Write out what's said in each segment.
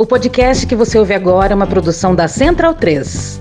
O podcast que você ouve agora é uma produção da Central 3.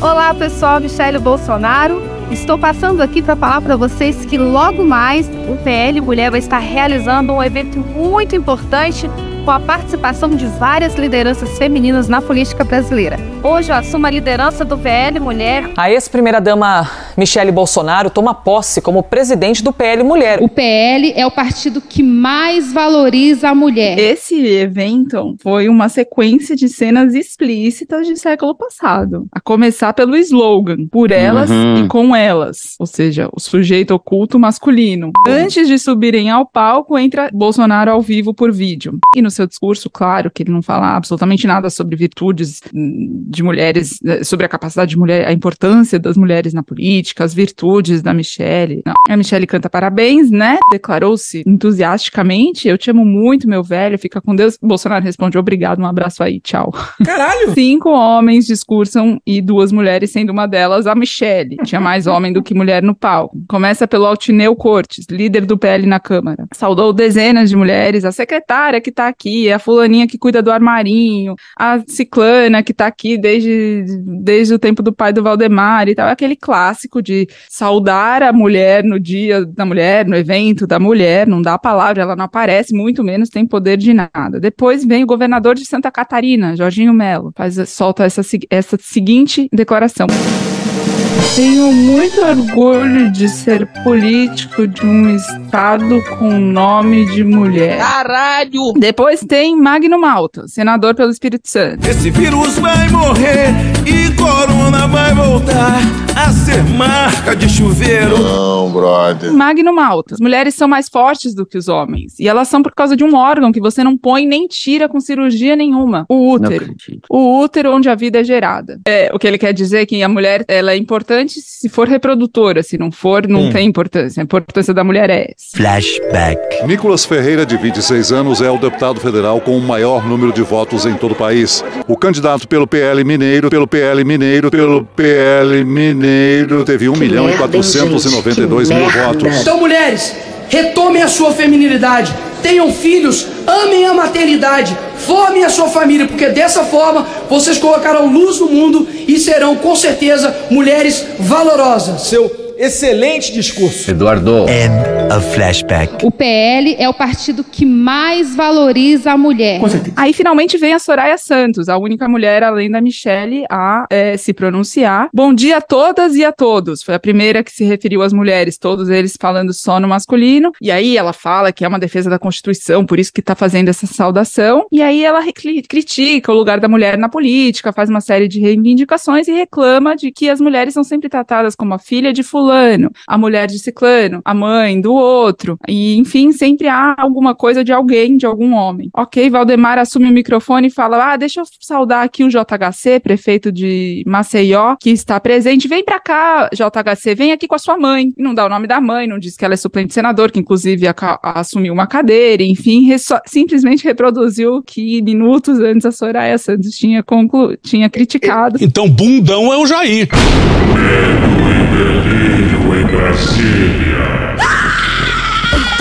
Olá, pessoal, Michele Bolsonaro. Estou passando aqui para falar para vocês que logo mais o PL Mulher vai estar realizando um evento muito importante com a participação de várias lideranças femininas na política brasileira. Hoje eu assumo a liderança do PL Mulher. A ex-primeira-dama Michele Bolsonaro toma posse como presidente do PL Mulher. O PL é o partido que mais valoriza a mulher. Esse evento foi uma sequência de cenas explícitas de século passado. A começar pelo slogan: por elas uhum. e com elas. Ou seja, o sujeito oculto masculino. Antes de subirem ao palco, entra Bolsonaro ao vivo por vídeo. E no seu discurso, claro, que ele não fala absolutamente nada sobre virtudes de mulheres, sobre a capacidade de mulher, a importância das mulheres na política, as virtudes da Michelle. Não. A Michelle canta parabéns, né? Declarou-se entusiasticamente. Eu te amo muito, meu velho. Fica com Deus. Bolsonaro responde: obrigado, um abraço aí, tchau. Caralho! Cinco homens discursam e duas mulheres, sendo uma delas a Michelle. Tinha mais homem do que mulher no palco. Começa pelo Altineu Cortes, líder do PL na Câmara. Saudou dezenas de mulheres, a secretária que tá aqui, a fulaninha que cuida do armarinho, a ciclana que tá aqui desde, desde o tempo do pai do Valdemar e tal. É aquele clássico de saudar a mulher no dia da mulher, no evento da mulher, não dá a palavra, ela não aparece, muito menos tem poder de nada. Depois vem o governador de Santa Catarina, Jorginho Melo, faz, solta essa, essa seguinte declaração. Tenho muito orgulho de ser político de um estado com nome de mulher. Caralho! Depois tem Magno Malta, senador pelo Espírito Santo. Esse vírus vai morrer e corona vai voltar a ser marca de chuveiro. Não, brother. Magno Malta. As mulheres são mais fortes do que os homens. E elas são por causa de um órgão que você não põe nem tira com cirurgia nenhuma. O útero. O útero onde a vida é gerada. É, o que ele quer dizer é que a mulher ela é importante se for reprodutora, se não for, não hum. tem importância. A importância da mulher é essa. Flashback. Nicolas Ferreira, de 26 anos, é o deputado federal com o maior número de votos em todo o país. O candidato pelo PL Mineiro, pelo PL Mineiro, pelo PL Mineiro, teve 1 que milhão merda, e 492 mil votos. Então, mulheres, retomem a sua feminilidade, tenham filhos, amem a maternidade, formem a sua família, porque dessa forma vocês colocarão luz no mundo e serão com certeza mulheres valorosas. Seu excelente discurso. Eduardo. End of flashback. O PL é o partido que mais valoriza a mulher. Aí finalmente vem a Soraya Santos, a única mulher além da Michelle a é, se pronunciar. Bom dia a todas e a todos. Foi a primeira que se referiu às mulheres, todos eles falando só no masculino. E aí ela fala que é uma defesa da Constituição, por isso que está fazendo essa saudação. E aí ela critica o lugar da mulher na política, faz uma série de reivindicações e reclama de que as mulheres são sempre tratadas como a filha de fulano fulano, a mulher de ciclano, a mãe do outro. E, enfim, sempre há alguma coisa de alguém, de algum homem. Ok, Valdemar assume o microfone e fala: Ah, deixa eu saudar aqui o JHC, prefeito de Maceió, que está presente. Vem pra cá, JHC, vem aqui com a sua mãe. E não dá o nome da mãe, não diz que ela é suplente senador, que inclusive a, a, assumiu uma cadeira, enfim, simplesmente reproduziu que minutos antes a Soraya Santos tinha, conclu tinha criticado. Então, bundão é o Jair. Medo e em Brasília.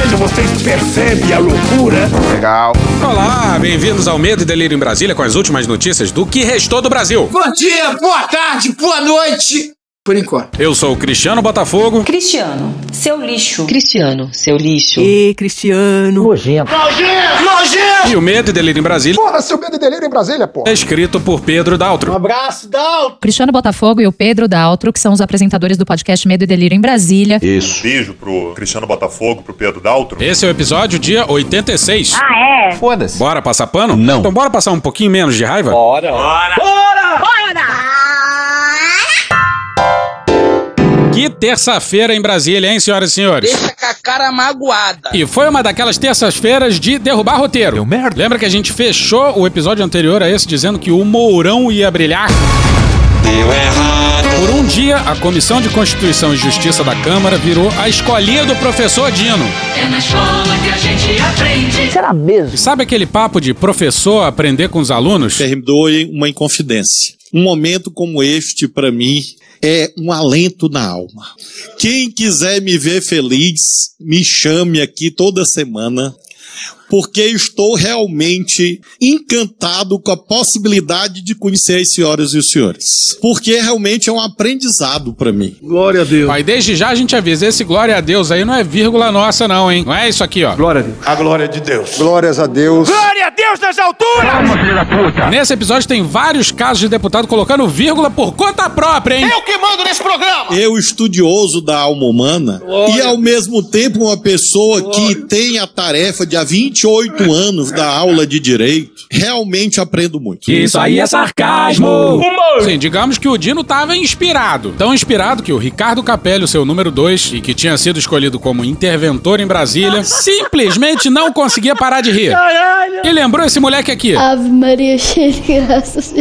Vocês percebem a loucura? Legal. Olá, bem-vindos ao Medo e Delírio em Brasília com as últimas notícias do que restou do Brasil. Bom dia, boa tarde, boa noite. Por enquanto. Eu sou o Cristiano Botafogo. Cristiano, seu lixo. Cristiano, seu lixo. E Cristiano. Nojento. Nojento! Nojento! E o Medo e Delírio em Brasília. Porra, seu Medo e Delírio em Brasília, porra. É escrito por Pedro Daltro. Um abraço, Daltro. Cristiano Botafogo e o Pedro Daltro, que são os apresentadores do podcast Medo e Delírio em Brasília. Isso. Beijo pro Cristiano Botafogo, pro Pedro Daltro. Esse é o episódio dia 86. Ah, é? Foda-se. Bora passar pano? Não. Então bora passar um pouquinho menos de raiva? Bora. Bora. Bora. Bora. Que terça-feira em Brasília, hein, senhoras e senhores? Deixa com a cara magoada. E foi uma daquelas terças-feiras de derrubar roteiro. Deu merda. Lembra que a gente fechou o episódio anterior a esse dizendo que o Mourão ia brilhar? Deu errado. Por um dia, a Comissão de Constituição e Justiça da Câmara virou a escolinha do professor Dino. É na escola que a gente aprende. Será mesmo? E sabe aquele papo de professor aprender com os alunos? Perdoe uma inconfidência. Um momento como este, para mim, é um alento na alma. Quem quiser me ver feliz, me chame aqui toda semana porque estou realmente encantado com a possibilidade de conhecer as senhoras e os senhores. Porque realmente é um aprendizado para mim. Glória a Deus. Mas desde já a gente avisa, esse glória a Deus aí não é vírgula nossa não, hein? Não é isso aqui, ó. Glória a Deus. A glória de Deus. Glórias a Deus. Glória a Deus nas alturas! Nesse episódio tem vários casos de deputado colocando vírgula por conta própria, hein? Eu que mando nesse programa! Eu, estudioso da alma humana, e ao mesmo tempo uma pessoa que tem a tarefa de há 28 anos da aula de direito, realmente aprendo muito. Isso aí é sarcasmo! Sim, digamos que o Dino tava inspirado. Tão inspirado que o Ricardo Capelli, o seu número 2, e que tinha sido escolhido como interventor em Brasília, simplesmente não conseguia parar de rir. E lembrou esse moleque aqui. Ave Maria cheia de graças.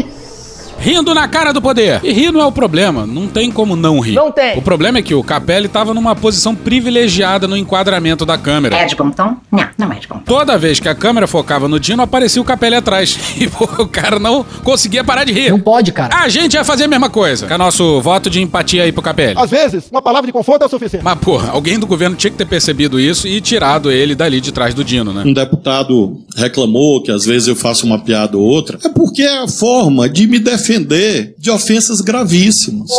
Rindo na cara do poder. E rir não é o problema, não tem como não rir. Não tem. O problema é que o Capelli tava numa posição privilegiada no enquadramento da câmera. É de pontão? Não, não é de pontão. Toda vez que a câmera focava no Dino, aparecia o Capelli atrás. E pô, o cara não conseguia parar de rir. Não pode, cara. A gente ia fazer a mesma coisa. Com nosso voto de empatia aí pro Capelli. Às vezes, uma palavra de conforto é o suficiente. Mas, porra, alguém do governo tinha que ter percebido isso e tirado ele dali de trás do Dino, né? Um deputado reclamou que às vezes eu faço uma piada ou outra. É porque é a forma de me defender de ofensas gravíssimas.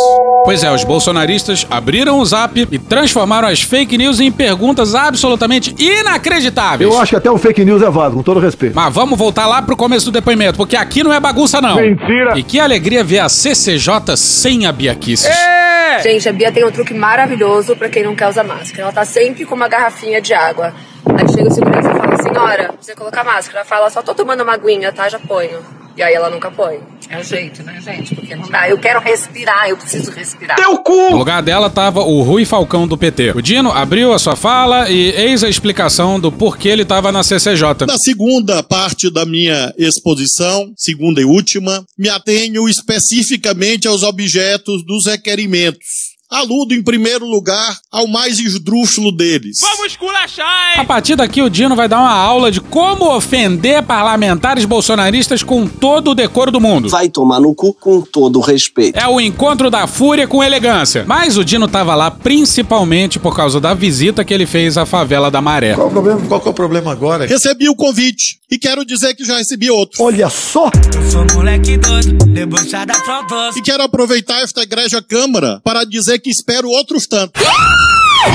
Pois é, os bolsonaristas abriram o zap e transformaram as fake news em perguntas absolutamente inacreditáveis. Eu acho que até o fake news é válido, com todo respeito. Mas vamos voltar lá pro começo do depoimento, porque aqui não é bagunça, não. Mentira. E que alegria ver a CCJ sem a Biaquices. Gente, a Bia tem um truque maravilhoso pra quem não quer usar máscara. Ela tá sempre com uma garrafinha de água. Aí chega o segurança e fala, senhora, precisa colocar máscara. Ela fala, só tô tomando uma aguinha, tá? Já ponho. E aí ela nunca põe. É o jeito, né, gente? Porque não dá. Eu quero respirar, eu preciso respirar. No lugar dela tava o Rui Falcão do PT. O Dino abriu a sua fala e eis a explicação do porquê ele tava na CCJ. Na segunda parte da minha exposição, segunda e última, me atenho especificamente aos objetos dos requerimentos. Aludo, em primeiro lugar, ao mais esdrúxulo deles. Vamos esculachar, A partir daqui, o Dino vai dar uma aula de como ofender parlamentares bolsonaristas com todo o decoro do mundo. Vai tomar no cu com todo o respeito. É o encontro da fúria com elegância. Mas o Dino tava lá principalmente por causa da visita que ele fez à favela da Maré. Qual o problema? Qual que é o problema agora? Recebi o convite e quero dizer que já recebi outro. Olha só! Sou moleque doido, debochada. E quero aproveitar esta igreja câmara para dizer que espero outros tantos.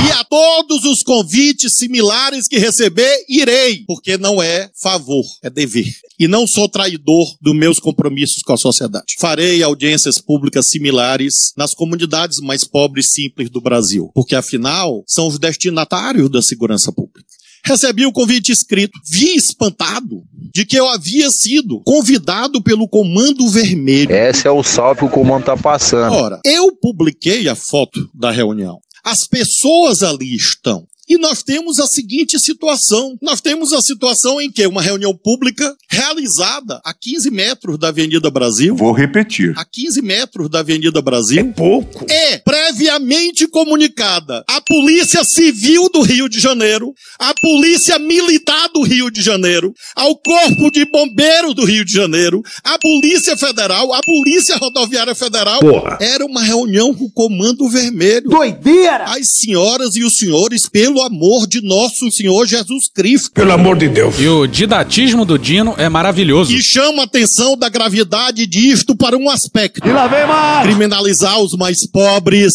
E a todos os convites similares que receber, irei, porque não é favor, é dever. E não sou traidor dos meus compromissos com a sociedade. Farei audiências públicas similares nas comunidades mais pobres e simples do Brasil, porque afinal são os destinatários da segurança pública. Recebi o convite escrito. Vi espantado de que eu havia sido convidado pelo Comando Vermelho. Esse é o salve que o comando tá passando. Ora, eu publiquei a foto da reunião. As pessoas ali estão. E nós temos a seguinte situação. Nós temos a situação em que uma reunião pública realizada a 15 metros da Avenida Brasil. Vou repetir. A 15 metros da Avenida Brasil. É pouco. É previamente comunicada à Polícia Civil do Rio de Janeiro, à Polícia Militar do Rio de Janeiro, ao Corpo de Bombeiros do Rio de Janeiro, à Polícia Federal, à Polícia Rodoviária Federal. Porra. Era uma reunião com o Comando Vermelho. Doideira! As senhoras e os senhores, pelo amor de nosso Senhor Jesus Cristo. Pelo amor de Deus. E o didatismo do Dino é maravilhoso. E chama a atenção da gravidade disto para um aspecto. E lá vem mais! Criminalizar os mais pobres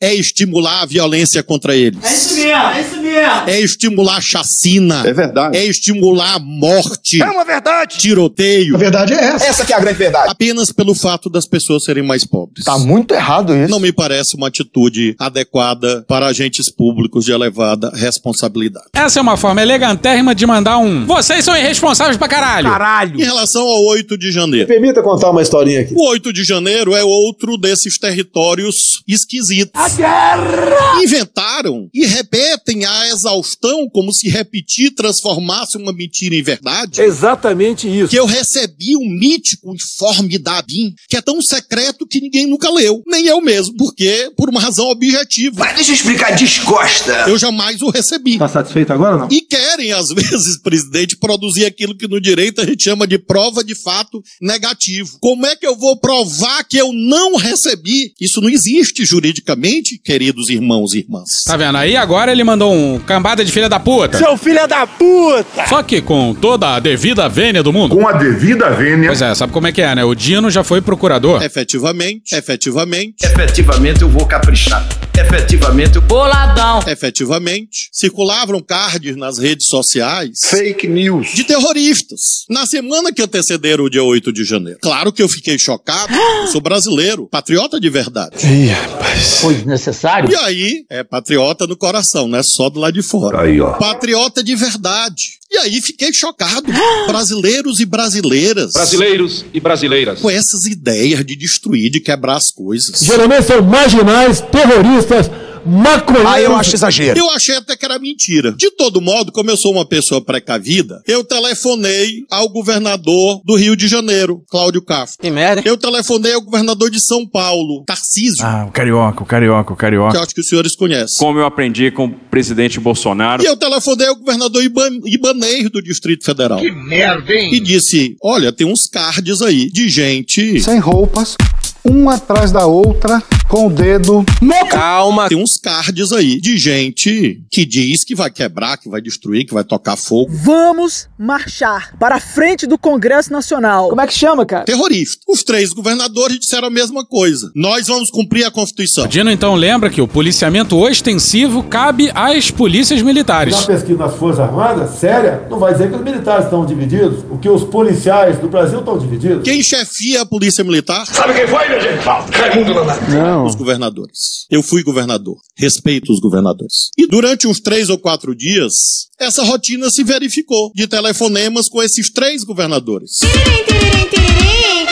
é estimular a violência contra eles. É isso mesmo, é isso mesmo. É estimular a chacina. É verdade. É estimular a morte. É uma verdade! Tiroteio. A verdade é essa. Essa que é a grande verdade. Apenas pelo fato das pessoas serem mais pobres. Tá muito errado isso. Não me parece uma atitude adequada para agentes públicos de elevada responsabilidade. Essa é uma forma elegantérrima de mandar um. Vocês são irresponsáveis pra caralho. Caralho! Em relação ao 8 de janeiro. Permita contar uma historinha aqui. O 8 de janeiro é outro desses territórios esquisitos. A guerra! Inventaram e repetem a exaustão como se repetir transformasse uma mentira em verdade. Exatamente isso. Que eu recebi um mítico informe da ABIN, que é tão secreto que ninguém nunca leu. Nem eu mesmo, porque por uma razão objetiva. Mas deixa eu explicar, descosta. Eu jamais o recebi. Tá satisfeito agora ou não? E querem, às vezes, presidente, produzir aquilo que no direito a gente chama de prova de fato negativo. Como é que eu vou provar que eu não recebi? Isso não existe juridicamente, queridos irmãos e irmãs. Tá vendo? Aí agora ele mandou um cambada de filha da puta. Seu filho da puta! Só que com toda a devida vênia do mundo. Com a devida vênia. Pois é, sabe como é que é, né? O Dino já foi procurador. Efetivamente, efetivamente. Efetivamente eu vou caprichar. Efetivamente eu... Boladão. Efetivamente, circulavam cards nas redes sociais. Fake news. De terroristas. Na semana que antecederam o dia 8 de janeiro. Claro que eu fiquei chocado. Eu sou brasileiro, patriota de verdade. Ih, rapaz. Foi desnecessário? E aí, é patriota no coração, não é só do lado de fora. Aí, ó. Patriota de verdade. E aí fiquei chocado. Brasileiros e brasileiras. Brasileiros e brasileiras. Com essas ideias de destruir, de quebrar as coisas. Geralmente são marginais, terroristas, maconheiros. Ah, eu acho exagero. Eu achei até que era mentira. De todo modo, como eu sou uma pessoa precavida, eu telefonei ao governador do Rio de Janeiro, Cláudio Castro. Que merda. Eu telefonei ao governador de São Paulo, Tarcísio, Ah, o carioca, o carioca, o que eu carioca. acho que os senhores conhecem. Como eu aprendi com o presidente Bolsonaro. E eu telefonei ao governador Iban Ibanez do Distrito Federal. Que merda, hein? E disse: Olha, tem uns cards aí de gente. Sem roupas, uma atrás da outra, com o dedo. Calma. Tem uns cards aí de gente que diz que vai quebrar, que vai destruir, que vai tocar fogo. Vamos marchar para a frente do Congresso Nacional. Como é que chama, cara? Terrorista. Os três governadores disseram a mesma coisa. Nós vamos cumprir a Constituição. O Dino então lembra que o policiamento ostensivo cabe às polícias militares. Na pesquisa das Forças Armadas, séria, não vai dizer que os militares estão divididos, o que os policiais do Brasil estão divididos. Quem chefia a polícia militar? Sabe quem foi, meu gente? Raimundo Nonato. Não. Os governadores. Eu fui governador. Respeito os governadores. E durante uns três ou quatro dias, essa rotina se verificou de telefonemas com esses três governadores.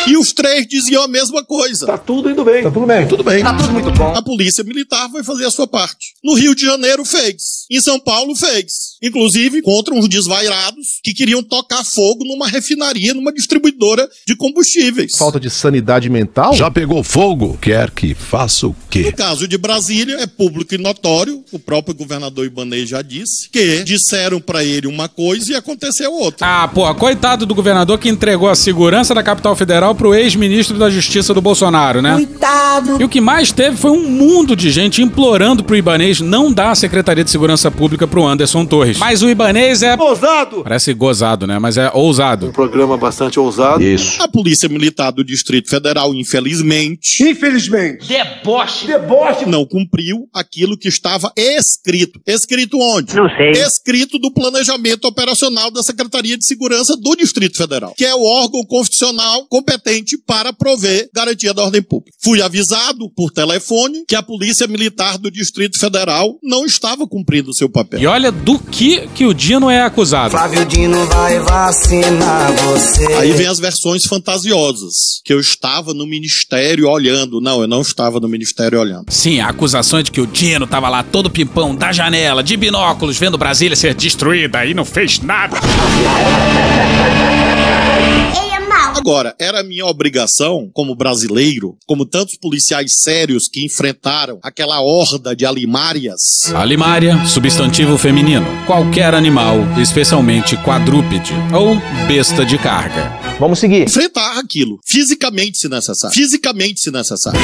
E os três diziam a mesma coisa. Tá tudo indo bem. Tá tudo bem. Tudo bem. Tá tudo muito bom. A polícia militar vai fazer a sua parte. No Rio de Janeiro fez. Em São Paulo fez. Inclusive contra uns desvairados que queriam tocar fogo numa refinaria, numa distribuidora de combustíveis. Falta de sanidade mental? Já pegou fogo? Quer que faça o quê? No caso de Brasília, é público e notório, o próprio governador Ibanez já disse, que disseram pra ele uma coisa e aconteceu outra. Ah, pô, coitado do governador que entregou a segurança da capital federal pro ex-ministro da Justiça do Bolsonaro, né? Coitado. E o que mais teve foi um mundo de gente implorando pro Ibanês não dar a Secretaria de Segurança Pública pro Anderson Torres. Mas o Ibanês é. Ousado! Parece gozado, né? Mas é ousado. Um programa bastante ousado. Isso. A Polícia Militar do Distrito Federal, infelizmente, Infelizmente. Deboche. Deboche. não cumpriu aquilo que estava escrito. Escrito onde? Não sei. Escrito do planejamento operacional da Secretaria de Segurança do Distrito Federal, que é o órgão constitucional competente para prover garantia da ordem pública. Fui avisado por telefone que a Polícia Militar do Distrito Federal não estava cumprindo o seu papel. E olha do que que o Dino é acusado. Flávio Dino vai vacinar você. Aí vem as versões fantasiosas, que eu estava no ministério olhando. Não, eu não estava no ministério olhando. Sim, a acusação é de que o Dino tava lá todo pimpão da janela, de binóculos, vendo Brasília ser destruída e não fez nada. Agora, era minha obrigação, como brasileiro, como tantos policiais sérios que enfrentaram aquela horda de alimárias, Alimária, substantivo feminino. Qualquer animal, especialmente quadrúpede ou besta de carga. Vamos seguir. enfrentar aquilo, fisicamente se necessário. Fisicamente se necessário.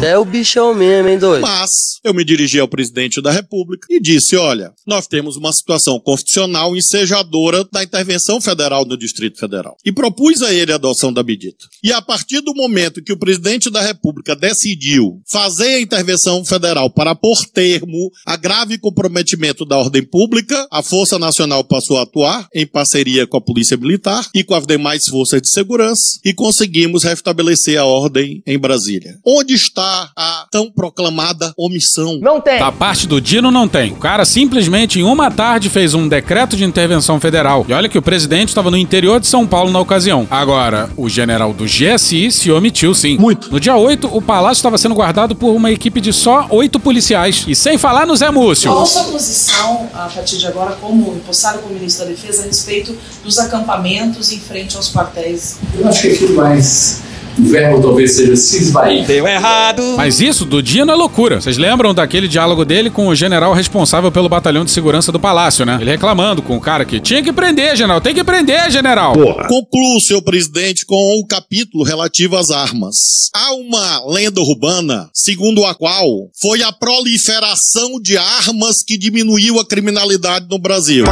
Você é o bichão mesmo, hein, doido? Mas eu me dirigi ao presidente da República e disse: olha, nós temos uma situação constitucional ensejadora da intervenção federal no Distrito Federal. E propus a ele a adoção da medida. E a partir do momento que o presidente da República decidiu fazer a intervenção federal para pôr termo a grave comprometimento da ordem pública, a Força Nacional passou a atuar em parceria com a Polícia Militar e com as demais forças de segurança e conseguimos restabelecer a ordem em Brasília. Onde está a tão proclamada omissão? Não tem. Da parte do Dino não tem. O cara simplesmente em uma tarde fez um decreto de intervenção federal. E olha que o presidente estava no interior de São Paulo na ocasião. Agora, o general do GSI se omitiu sim. Muito. No dia 8, o palácio estava sendo guardado por uma equipe de só oito policiais. E sem falar no Zé Múcio. Qual a sua posição, a partir de agora, como empossado como ministro da Defesa, a respeito dos acampamentos em frente aos quartéis? Eu acho que aquilo mais O verbo talvez seja se esvair. Deu errado. Mas isso do Dino é loucura. Vocês lembram daquele diálogo dele com o general responsável pelo batalhão de segurança do palácio, né? Ele reclamando com o cara que tinha que prender, general, tem que prender, general. Concluo, senhor presidente, com o capítulo relativo às armas. Há uma lenda urbana, segundo a qual foi a proliferação de armas que diminuiu a criminalidade no Brasil.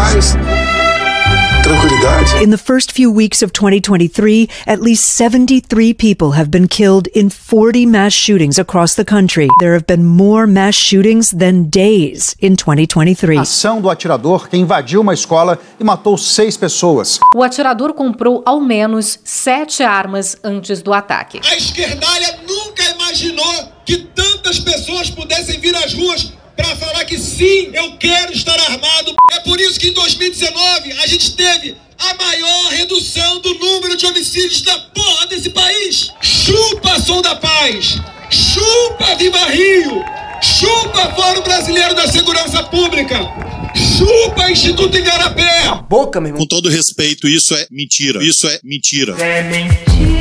Tranquilidade. In the first few weeks of 2023, at least 73 people have been killed in 40 mass shootings across the country. There have been more mass shootings than days in 2023. Ação do atirador que invadiu uma escola e matou seis pessoas. O atirador comprou ao menos sete armas antes do ataque. A esquerdalha nunca imaginou que tantas pessoas pudessem vir às ruas para falar que sim, eu quero estar armado. É por isso que em 2019 a gente teve a maior redução do número de homicídios da porra desse país. Chupa Som da Paz, chupa Viva Rio, chupa Fórum Brasileiro da Segurança Pública. Chupa Instituto Igarapé! Boca, meu irmão. Com todo respeito, isso é mentira. Isso é mentira. É mentira.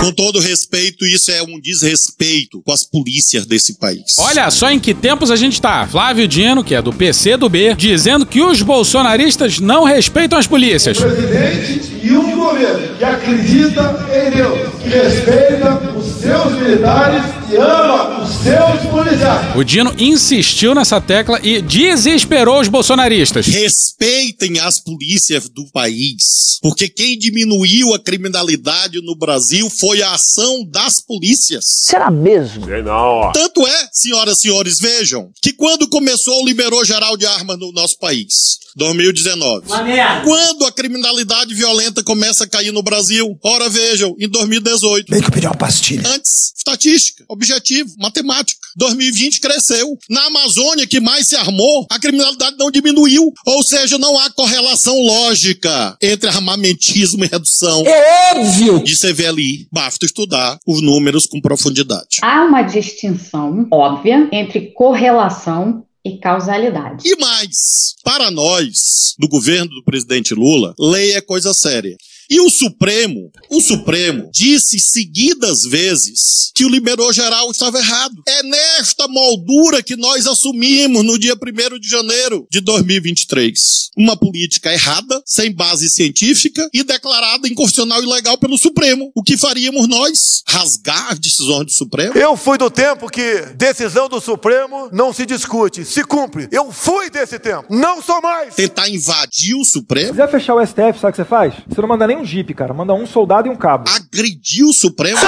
Com todo respeito, isso é um desrespeito com as polícias desse país. Olha só em que tempos a gente tá. Flávio Dino, que é do PC do B, dizendo que os bolsonaristas não respeitam as polícias. O presidente e um governo que acredita em Deus, que respeita os seus militares e ama os seus policiais. O Dino insistiu nessa tecla e desesperou os bolsonaristas. Respeitem as polícias do país, porque quem diminuiu a criminalidade no Brasil foi a ação das polícias. Será mesmo? Sei não. Tanto é, senhoras e senhores, vejam, que quando começou o liberou geral de armas no nosso país, 2019. Uma merda. Quando a criminalidade violenta começa a cair no Brasil? Ora, vejam, em 2018. Bem que eu pedi uma pastilha. Antes, estatística, objetivo, matemática. 2020 cresceu. Na Amazônia, que mais se armou, a criminalidade não diminuiu. Ou seja, não há correlação lógica entre armamentismo e redução. É óbvio! De CVLI. Basta estudar os números com profundidade. Há uma distinção óbvia entre correlação e causalidade. E mais, para nós, do governo do presidente Lula, lei é coisa séria. E o Supremo, o Supremo disse seguidas vezes que o liberou geral estava errado. É nesta moldura que nós assumimos no dia 1 de janeiro de 2023. Uma política errada, sem base científica e declarada inconstitucional e ilegal pelo Supremo. O que faríamos nós? Rasgar as decisões do Supremo? Eu fui do tempo que decisão do Supremo não se discute, se cumpre. Eu fui desse tempo, não sou mais. Tentar invadir o Supremo? Se quiser fechar o STF, sabe o que você faz? Você não manda nem um jipe, cara. Manda um soldado e um cabo. Agredir o Supremo?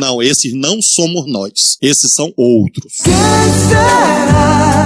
Não, esses não somos nós. Esses são outros.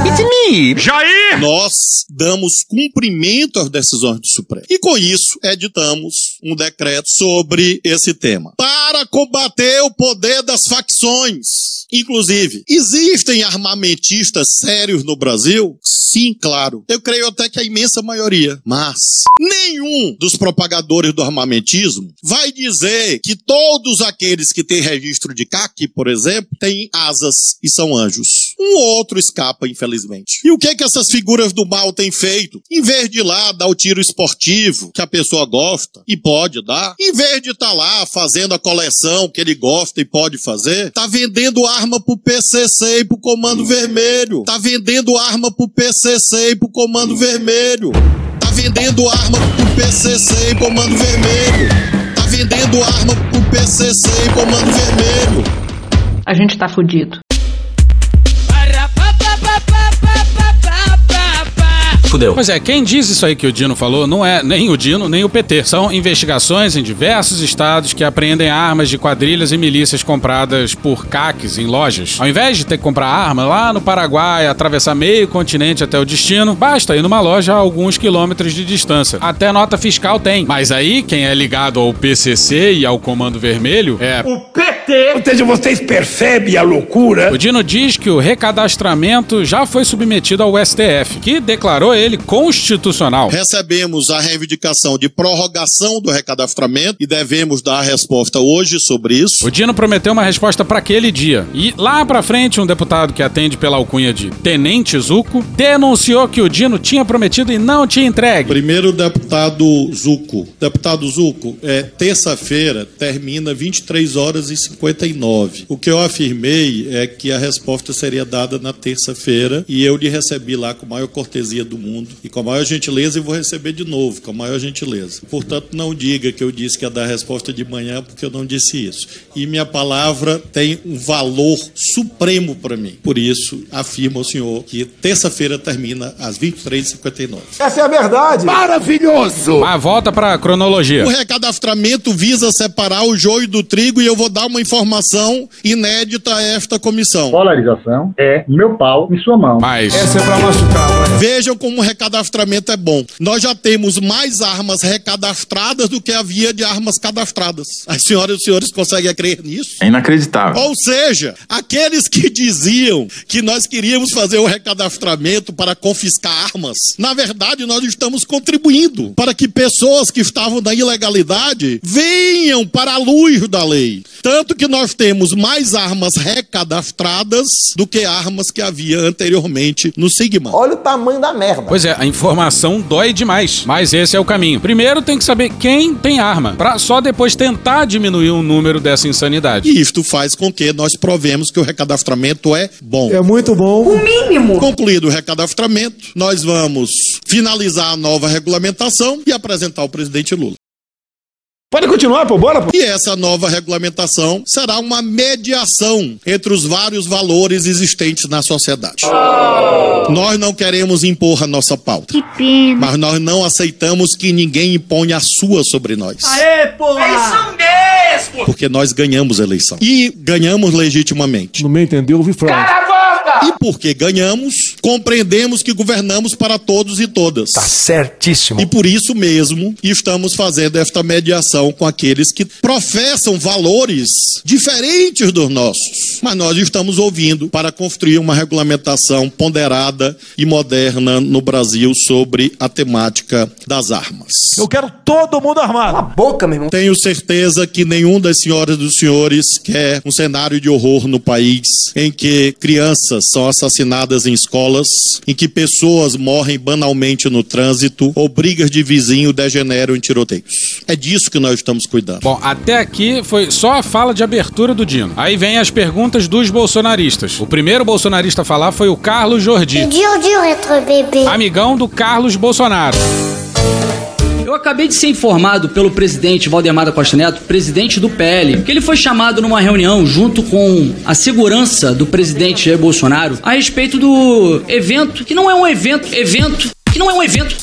It's me! Jair! Nós damos cumprimento às decisões do Supremo. E com isso, editamos um decreto sobre esse tema. Para combater o poder das facções. Inclusive, existem armamentistas sérios no Brasil? Sim, claro. Eu creio até que a imensa maioria. Mas nenhum dos propagadores do armamentismo vai dizer que todos aqueles que têm registro de CAC, por exemplo, têm asas e são anjos. Um ou outro escapa, infelizmente. E o que é que essas figuras do mal têm feito? Em vez de ir lá dar o tiro esportivo que a pessoa gosta e pode dar, em vez de estar lá fazendo a coleção que ele gosta e pode fazer, tá vendendo arma pro PCC e pro Comando Vermelho. Tá vendendo arma pro PCC e pro Comando Vermelho. Tá vendendo arma pro PCC e Comando Vermelho. Tá vendendo arma pro PCC e Comando Vermelho. A gente tá fudido. Fudeu. Pois é, quem diz isso aí que o Dino falou não é nem o Dino, nem o PT. São investigações em diversos estados que apreendem armas de quadrilhas e milícias compradas por CACs em lojas. Ao invés de ter que comprar arma lá no Paraguai, atravessar meio continente até o destino, basta ir numa loja a alguns quilômetros de distância. Até nota fiscal tem. Mas aí, quem é ligado ao PCC e ao Comando Vermelho é... O PT! Ter. Ou seja, vocês percebem a loucura? O Dino diz que o recadastramento já foi submetido ao STF, que declarou ele constitucional. Recebemos a reivindicação de prorrogação do recadastramento e devemos dar a resposta hoje sobre isso. O Dino prometeu uma resposta para aquele dia. E lá pra frente, um deputado que atende pela alcunha de Tenente Zuco denunciou que o Dino tinha prometido e não tinha entregue. Primeiro, deputado Zuco. Deputado Zuco, é, terça-feira termina 23 horas e 59. O que eu afirmei é que a resposta seria dada na terça-feira e eu lhe recebi lá com a maior cortesia do mundo e com a maior gentileza e vou receber de novo com a maior gentileza. Portanto, não diga que eu disse que ia dar a resposta de manhã porque eu não disse isso. E minha palavra tem um valor supremo para mim. Por isso, afirmo ao senhor que terça-feira termina às 23h59. Essa é a verdade. Maravilhoso! Mas volta pra cronologia. O recadastramento visa separar o joio do trigo e eu vou dar uma informação inédita a esta comissão. Polarização é meu pau em sua mão. Mas Essa é pra machucar. Vejam como o recadastramento é bom. Nós já temos mais armas recadastradas do que havia de armas cadastradas. As senhoras e os senhores conseguem crer nisso? É inacreditável. Ou seja, aqueles que diziam que nós queríamos fazer o recadastramento para confiscar armas, na verdade nós estamos contribuindo para que pessoas que estavam na ilegalidade venham para a luz da lei. Tanto que nós temos mais armas recadastradas do que armas que havia anteriormente no Sigma. Olha o tamanho da merda. Pois é, a informação dói demais. Mas esse é o caminho. Primeiro tem que saber quem tem arma, pra só depois tentar diminuir o número dessa insanidade. E isto faz com que nós provemos que o recadastramento é bom. É muito bom. O mínimo. Concluído o recadastramento, nós vamos finalizar a nova regulamentação e apresentar ao presidente Lula. Pode continuar, pô, bora, pô. E essa nova regulamentação será uma mediação entre os vários valores existentes na sociedade. Nós não queremos impor a nossa pauta. Que pena. Mas nós não aceitamos que ninguém imponha a sua sobre nós. Aê, porra! É isso mesmo! Porque nós ganhamos a eleição. E ganhamos legitimamente. No meu entender, houve fraude. E porque ganhamos, compreendemos que governamos para todos e todas. Tá certíssimo. E por isso mesmo estamos fazendo esta mediação com aqueles que professam valores diferentes dos nossos. Mas nós estamos ouvindo para construir uma regulamentação ponderada e moderna no Brasil sobre a temática das armas. Eu quero todo mundo armado. Cala a boca, meu irmão. Tenho certeza que nenhum das senhoras e dos senhores quer um cenário de horror no país em que crianças são assassinadas em escolas, em que pessoas morrem banalmente no trânsito ou brigas de vizinho degeneram em tiroteios. É disso que nós estamos cuidando. Bom, até aqui foi só a fala de abertura do Dino. Aí vem as perguntas dos bolsonaristas. O primeiro bolsonarista a falar foi o Carlos Jordi, Dio, dio, retro bebê. amigão do Carlos Bolsonaro. Eu acabei de ser informado pelo presidente Valdemar da Costa Neto, presidente do PL, que ele foi chamado numa reunião junto com a segurança do presidente Jair Bolsonaro a respeito do evento, que não é um evento, evento, que não é um evento,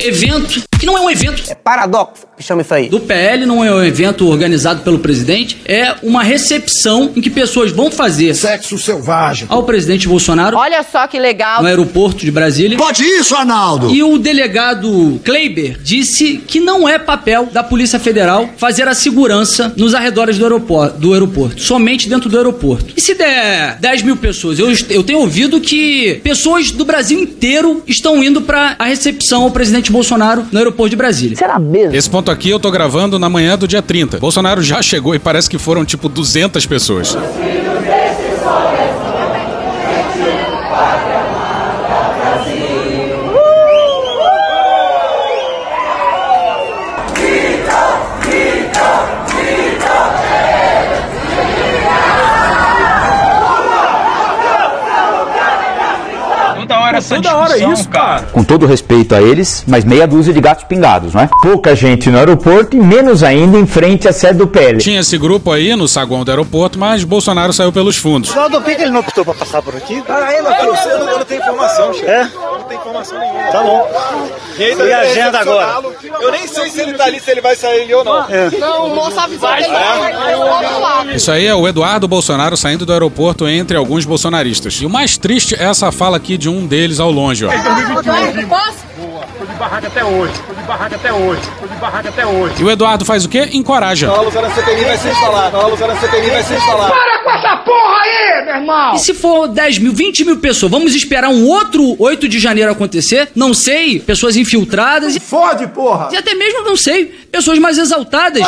evento, que não é um evento. É paradoxo que chama isso aí. Do PL não é um evento organizado pelo presidente, é uma recepção em que pessoas vão fazer Sexo selvagem. ao presidente Bolsonaro Olha só que legal. no aeroporto de Brasília. Pode isso, Arnaldo! E o delegado Kleiber disse que não é papel da Polícia Federal fazer a segurança nos arredores do aeroporto, do aeroporto somente dentro do aeroporto. E se der 10 mil pessoas? Eu, eu tenho ouvido que pessoas do Brasil inteiro estão indo para a recepção ao presidente Bolsonaro no aeroporto de Brasília. Será mesmo? Esse ponto aqui eu tô gravando na manhã do dia 30. Bolsonaro já chegou e parece que foram tipo 200 pessoas. Toda hora essa Toda hora discussão, isso, cara. Com todo respeito a eles, mas meia dúzia de gatos pingados, não é? Pouca gente no aeroporto e menos ainda em frente à sede do PL. Tinha esse grupo aí no saguão do aeroporto, mas Bolsonaro saiu pelos fundos. Claudio, por que ele não optou pra passar por aqui? Peraí, Matheus, eu, não- eu não tenho informação, chefe. É? Eu não tenho informação nenhuma. Tá bom. E, aí, E a agenda agora? Eu nem sei se ele tá ali, se ele vai sair ali ou não. Não, o moço avisou que ele vai. Isso aí é o Eduardo Bolsonaro saindo do aeroporto entre alguns bolsonaristas. E o mais triste é essa fala aqui de um deles ao longe, ó. Posso? Tô de barraca até hoje, tô de barraca até hoje, tô de barraca até hoje. E o Eduardo faz o quê? Encoraja. Tá lá lutando a CPI vai se instalar. Tá a CPI vai se instalar. Para com essa porra aí, meu irmão! E se for 10 mil, 20 mil pessoas, vamos esperar um outro 8 de janeiro acontecer? Não sei, pessoas infiltradas. Fode, porra! E até mesmo, não sei, pessoas mais exaltadas.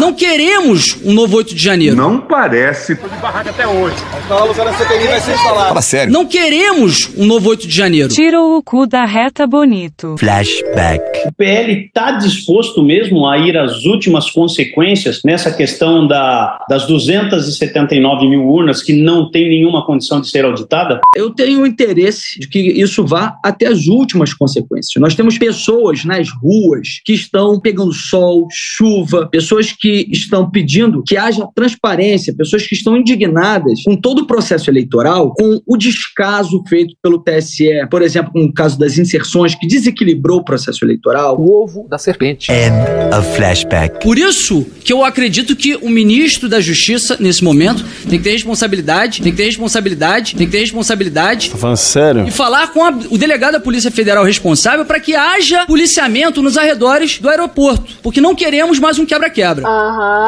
Não queremos um novo 8 de janeiro. Não parece. de barraca até hoje. A. Fala sério. Não queremos um novo 8 de janeiro. Tirou o cu da reta bonito. Flashback. O PL está disposto mesmo a ir às últimas consequências nessa questão da, das 279 mil urnas que não tem nenhuma condição de ser auditada? Eu tenho interesse de que isso vá até as últimas consequências. Nós temos pessoas nas ruas que estão pegando sol, chuva, pessoas que estão pedindo que haja transparência, pessoas que estão indignadas com todo o processo eleitoral, com o descaso feito pelo TSE, por exemplo, com o caso das inserções que desequilibrou o processo eleitoral. O ovo da serpente. End of flashback. Por isso que eu acredito que o ministro da Justiça, nesse momento, tem que ter responsabilidade, tem que ter responsabilidade, tem que ter responsabilidade. Tá falando sério? E falar com a- o delegado da Polícia Federal responsável para que haja policiamento nos arredores do aeroporto. Porque não queremos mais um quebra-quebra.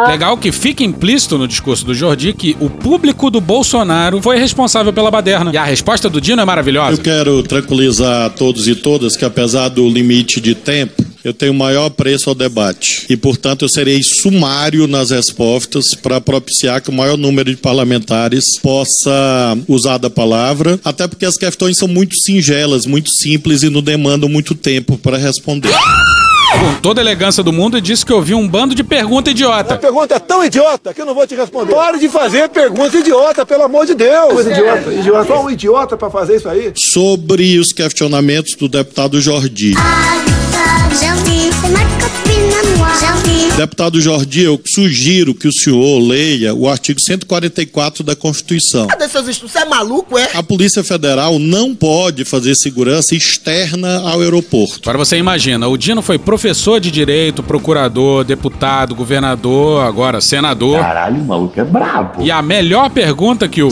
Legal que fica implícito no discurso do Jordi que o público do Bolsonaro foi responsável pela baderna. E a resposta do Dino é maravilhosa. Eu quero tranquilizar a todos e todas que, apesar do limite de tempo, eu tenho maior preço ao debate. E, portanto, eu serei sumário nas respostas para propiciar que o maior número de parlamentares possa usar da palavra, até porque as questões são muito singelas, muito simples e não demandam muito tempo para responder. Com toda a elegância do mundo, disse que ouviu um bando de pergunta idiota. A pergunta é tão idiota que eu não vou te responder. Pare de fazer pergunta idiota, pelo amor de Deus. Coisa idiota, idiota. Só um idiota pra fazer isso aí? Sobre os questionamentos do deputado Jordi. Deputado Jordi, eu sugiro que o senhor leia o artigo 144 da Constituição. Cadê seus estudos? Você é maluco, é? A Polícia Federal não pode fazer segurança externa ao aeroporto. Agora você imagina, o Dino foi professor de direito, procurador, deputado, governador, agora senador. Caralho, o maluco é brabo. E a melhor pergunta que o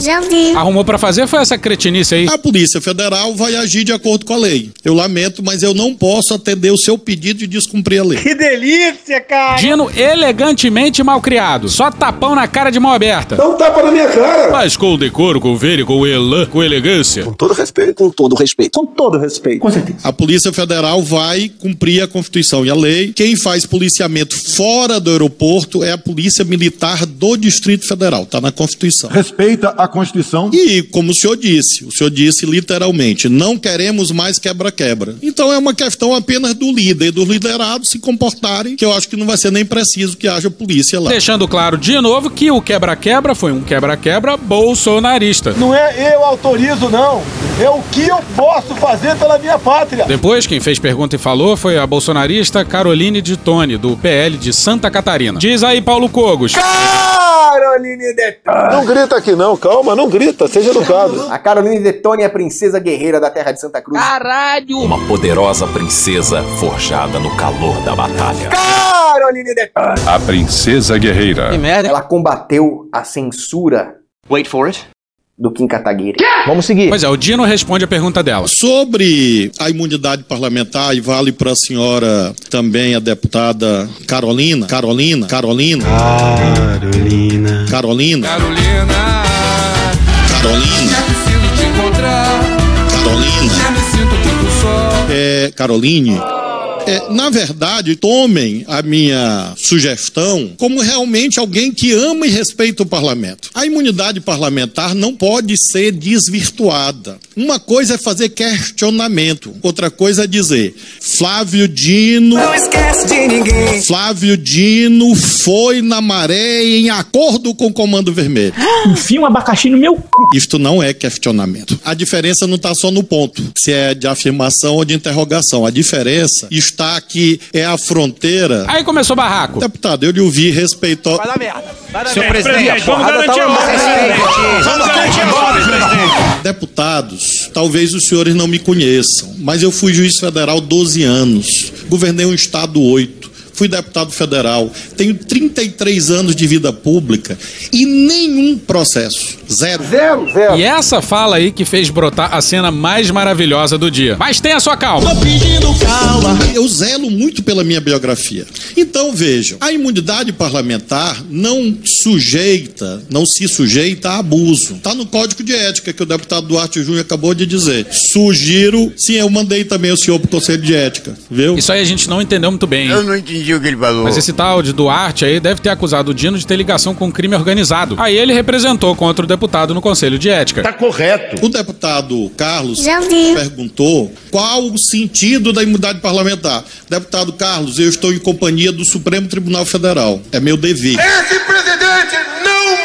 arrumou pra fazer foi essa cretinice aí. A Polícia Federal vai agir de acordo com a lei. Eu lamento, mas eu não posso atender o seu pedido de descumprir a lei. Que delícia, cara! Dino elegantemente mal criado. Só tapão na cara de mão aberta. Um tapa na minha cara. Mas com decoro, com vênia, com elan, com elegância. Com todo respeito. Com todo respeito. Com todo respeito. Com certeza. A Polícia Federal vai cumprir a Constituição e a lei. Quem faz policiamento fora do aeroporto é a Polícia Militar do Distrito Federal. Está na Constituição. Respeita a Constituição. E, como o senhor disse, o senhor disse literalmente, não queremos mais quebra-quebra. Então é uma questão apenas do líder e dos liderados se comportarem, que eu acho que não vai ser nem preciso que haja polícia lá. Deixando claro de novo que o quebra-quebra foi um quebra-quebra bolsonarista. Não é eu autorizo, não. É o que eu posso fazer pela minha pátria. Depois, quem fez pergunta e falou foi a bolsonarista Caroline de Tone, do PL de Santa Catarina. Diz aí, Paulo Cogos. Caroline Detone. Não grita aqui não, calma, não grita, seja educado. A Caroline Detone é a princesa guerreira da terra de Santa Cruz. Caralho! Uma poderosa princesa forjada no calor da batalha. Caroline Detone. A princesa guerreira. Que merda. Ela combateu a censura. Wait for it. Do Kim Kataguiri. Vamos seguir. Pois é, o Dino responde a pergunta dela. Sobre a imunidade parlamentar, e vale para a senhora também a deputada Carolina, Carolina, Carolina, Carolina. Carolina, Carolina, Carolina, preciso te encontrar. Carolina, Já me sinto muito só. é, Caroline. É, na verdade, tomem a minha sugestão como realmente alguém que ama e respeita o parlamento. A imunidade parlamentar não pode ser desvirtuada. Uma coisa é fazer questionamento, outra coisa é dizer Flávio Dino. Não esquece de ninguém. Flávio Dino foi na maré em acordo com o Comando Vermelho. Enfia um abacaxi no meu cu. Isto não é questionamento. A diferença não está só no ponto, se é de afirmação ou de interrogação. A diferença está que é a fronteira. Aí começou o barraco. Deputado, eu lhe ouvi respeitou. Vai dar merda. Vai dar Senhor merda. presidente, a vamos garantir tá a lá ordem, presidente. Vamos garantir a ordem, presidente. Deputados, talvez os senhores não me conheçam, mas eu fui juiz federal 12 anos, governei um estado 8. Fui deputado federal, tenho 33 anos de vida pública e nenhum processo. Zero. Zero, zero. E essa fala aí que fez brotar a cena mais maravilhosa do dia. Mas tenha sua calma. Tô pedindo calma. Eu zelo muito pela minha biografia. Então vejam, a imunidade parlamentar não sujeita, não se sujeita a abuso. Tá no Código de Ética que o deputado Duarte Júnior acabou de dizer. Sugiro, sim, eu mandei também o senhor pro Conselho de Ética, viu? Isso aí a gente não entendeu muito bem. Eu não entendi o que ele falou. Mas esse tal de Duarte aí deve ter acusado o Dino de ter ligação com crime organizado. Aí ele representou contra o deputado no Conselho de Ética. Tá correto. O deputado Carlos perguntou qual o sentido da imunidade parlamentar. Deputado Carlos, eu estou em companhia do Supremo Tribunal Federal. É meu dever. Esse presidente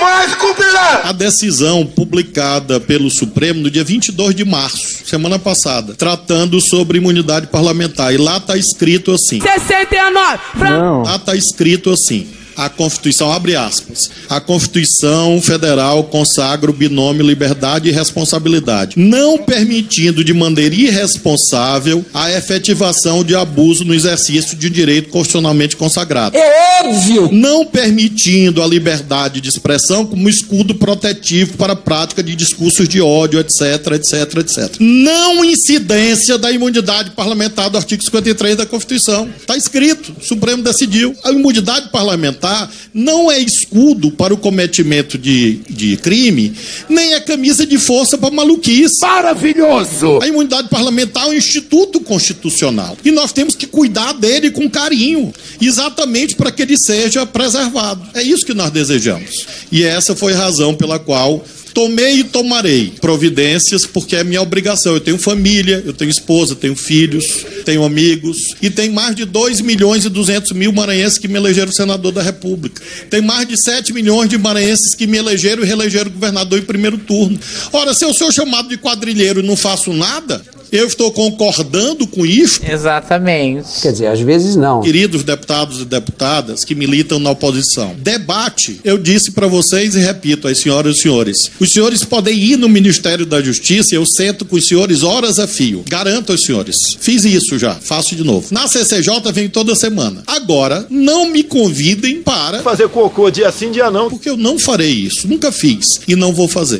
mais cumprirá. A decisão publicada pelo Supremo no dia 22 de março, semana passada, tratando sobre imunidade parlamentar. E lá está escrito assim. 69. Não. Lá está escrito assim. A Constituição, abre aspas, a Constituição Federal consagra o binômio liberdade e responsabilidade, não permitindo de maneira irresponsável a efetivação de abuso no exercício de um direito constitucionalmente consagrado. É óbvio! Não permitindo a liberdade de expressão como escudo protetivo para a prática de discursos de ódio, etc, etc, etc. Não incidência da imunidade parlamentar do artigo 53 da Constituição. Está escrito, o Supremo decidiu. A imunidade parlamentar não é escudo para o cometimento de, de crime, nem é camisa de força para maluquice. Maravilhoso! A imunidade parlamentar é um instituto constitucional. E nós temos que cuidar dele com carinho, exatamente para que ele seja preservado. É isso que nós desejamos. E essa foi a razão pela qual tomei e tomarei providências porque é minha obrigação. Eu tenho família, eu tenho esposa, tenho filhos, tenho amigos e tem mais de 2 milhões e 200 mil maranhenses que me elegeram senador da República. Tem mais de 7 milhões de maranhenses que me elegeram e reelegeram governador em primeiro turno. Ora, se eu sou chamado de quadrilheiro e não faço nada, eu estou concordando com isso? Exatamente. Quer dizer, às vezes não. Queridos deputados e deputadas que militam na oposição, debate, eu disse para vocês e repito às senhoras e senhores, os senhores podem ir no Ministério da Justiça eu sento com os senhores horas a fio. Garanto aos senhores. Fiz isso já, faço de novo. Na CCJ vem toda semana. Agora, não me convidem para fazer cocô dia sim, dia não. Porque eu não farei isso. Nunca fiz e não vou fazer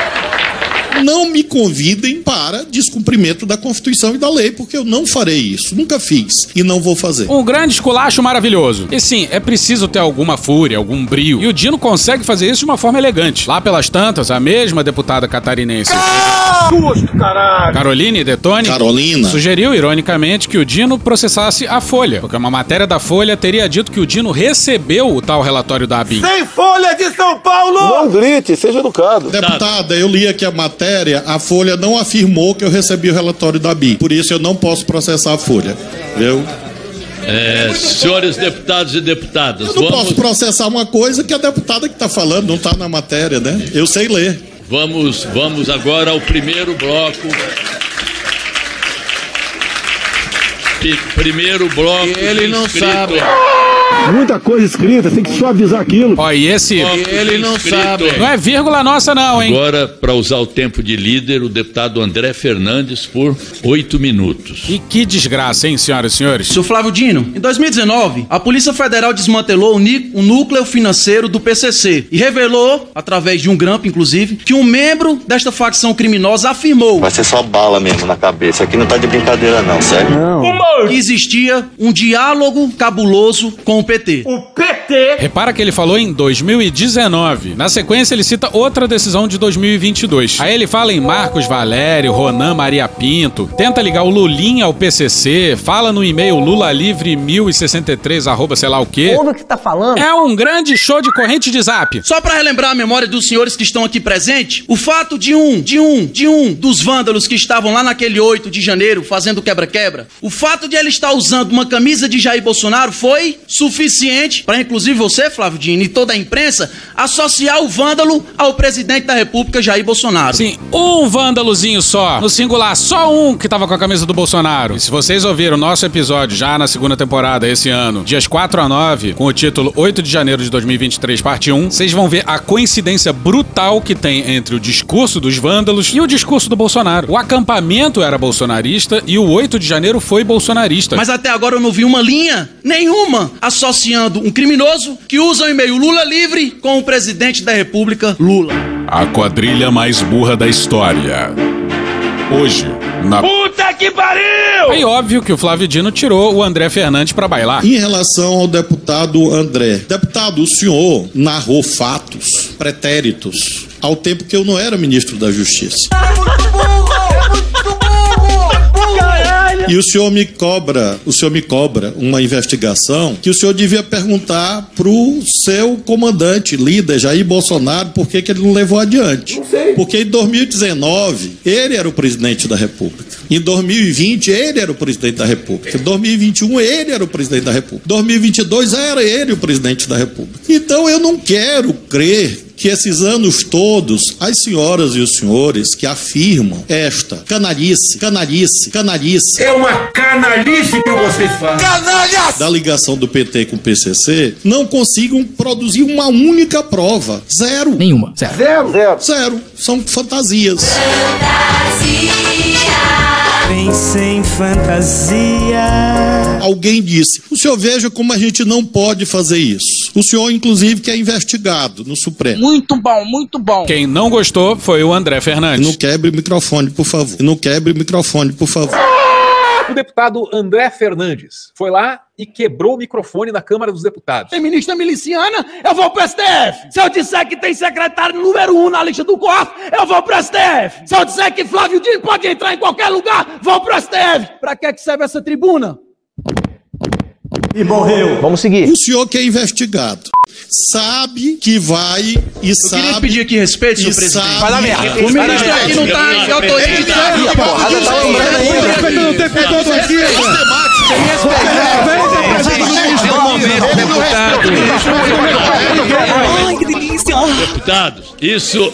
não me convidem para descumprimento da Constituição e da lei, porque eu não farei isso. Nunca fiz e não vou fazer. Um grande esculacho maravilhoso. E sim, é preciso ter alguma fúria, algum brio. E o Dino consegue fazer isso de uma forma elegante. Lá pelas tantas, a mesma deputada catarinense. Justo, caralho! Caroline Detone Carolina. sugeriu, ironicamente, que o Dino processasse a Folha, porque uma matéria da Folha teria dito que o Dino recebeu o tal relatório da ABIN. Sem folha de São Paulo! Não grite, seja educado. Deputada, eu li aqui a matéria, a Folha não afirmou que eu recebi o relatório da BIM. Por isso eu não posso processar a Folha. Viu? É, senhores deputados e deputadas, Eu não vamos, posso processar uma coisa que a deputada que está falando não está na matéria, né? Eu sei ler. vamos, vamos agora ao primeiro bloco. Primeiro bloco. Ele não inscrito. sabe. Muita coisa escrita, tem que suavizar aquilo. Ó, e esse. Ele não inscrito. sabe. Não é vírgula nossa, não, hein? Agora, para usar o tempo de líder, o deputado André Fernandes por oito minutos. E que desgraça, hein, senhoras e senhores? Sr. Flávio Dino, em 2019, a Polícia Federal desmantelou o, núcleo financeiro do PCC e revelou, através de um grampo inclusive, que um membro desta facção criminosa afirmou Vai ser só bala mesmo na cabeça. Aqui não tá de brincadeira, não, certo? que existia um diálogo cabuloso com o PT. O PT! Repara que ele falou em 2019. Na sequência, ele cita outra decisão de 2022. Aí ele fala em Marcos Valério, Ronan Maria Pinto, tenta ligar o Lulinha ao PCC, fala no e-mail lulalivre 1063, arroba sei lá o quê. Tudo que tá falando. É um grande show de corrente de zap. Só para relembrar a memória dos senhores que estão aqui presentes, o fato de um, de um, de um dos vândalos que estavam lá naquele 8 de janeiro fazendo quebra-quebra, o fato de ele estar usando uma camisa de Jair Bolsonaro foi suficiente para incluir inclusive você, Flávio Dino, e toda a imprensa, associar o vândalo ao presidente da República, Jair Bolsonaro. Sim, um vândalozinho só, no singular, só um que tava com a camisa do Bolsonaro. E se vocês ouviram o nosso episódio já na segunda temporada esse ano, dias 4 a 9, com o título 8 de janeiro de 2023, parte 1, vocês vão ver a coincidência brutal que tem entre o discurso dos vândalos e o discurso do Bolsonaro. O acampamento era bolsonarista e o 8 de janeiro foi bolsonarista. Mas até agora eu não vi uma linha nenhuma associando um criminoso que usa o e-mail Lula livre com o presidente da República, Lula. A quadrilha mais burra da história. Hoje, na. Puta que pariu! Aí óbvio que o Flávio Dino tirou o André Fernandes pra bailar. Em relação ao deputado André, deputado, o senhor narrou fatos pretéritos ao tempo que eu não era ministro da Justiça. E o senhor me cobra, o senhor me cobra uma investigação que o senhor devia perguntar pro seu comandante, líder Jair Bolsonaro, por que, que ele não levou adiante. Porque em 2019 ele era o presidente da República. Em 2020 ele era o presidente da República. Em 2021 ele era o presidente da República. Em 2022 era ele o presidente da República. Então eu não quero crer que esses anos todos, as senhoras e os senhores que afirmam esta canalice, canalice, canalice. É uma canalice que vocês fazem. Canalhas! Da ligação do PT com o PCC, não consigam produzir uma única prova. Zero. Nenhuma. Zero. Zero. Zero. Zero. São fantasias. Vem sem fantasia. Alguém disse: o senhor veja como a gente não pode fazer isso. O senhor, inclusive, que é investigado no Supremo. Muito bom, muito bom. Quem não gostou foi o André Fernandes. Não quebre o microfone, por favor. Não quebre o microfone, por favor. O deputado André Fernandes foi lá e quebrou o microfone na Câmara dos Deputados. Feminista miliciana, eu vou pro STF. Se eu disser que tem secretário número um na lista do COAF, eu vou pro STF. Se eu disser que Flávio Dino pode entrar em qualquer lugar, vou pro STF. Pra que, que serve essa tribuna? E morreu. Vamos seguir. O senhor que é investigado sabe que vai e Eu sabe. queria pedir aqui respeito, senhor e presidente. Vai dar merda. O ministro aqui não tá em autoria de Respeitando o tempo todo aqui, Ai, que delícia. Deputados, isso,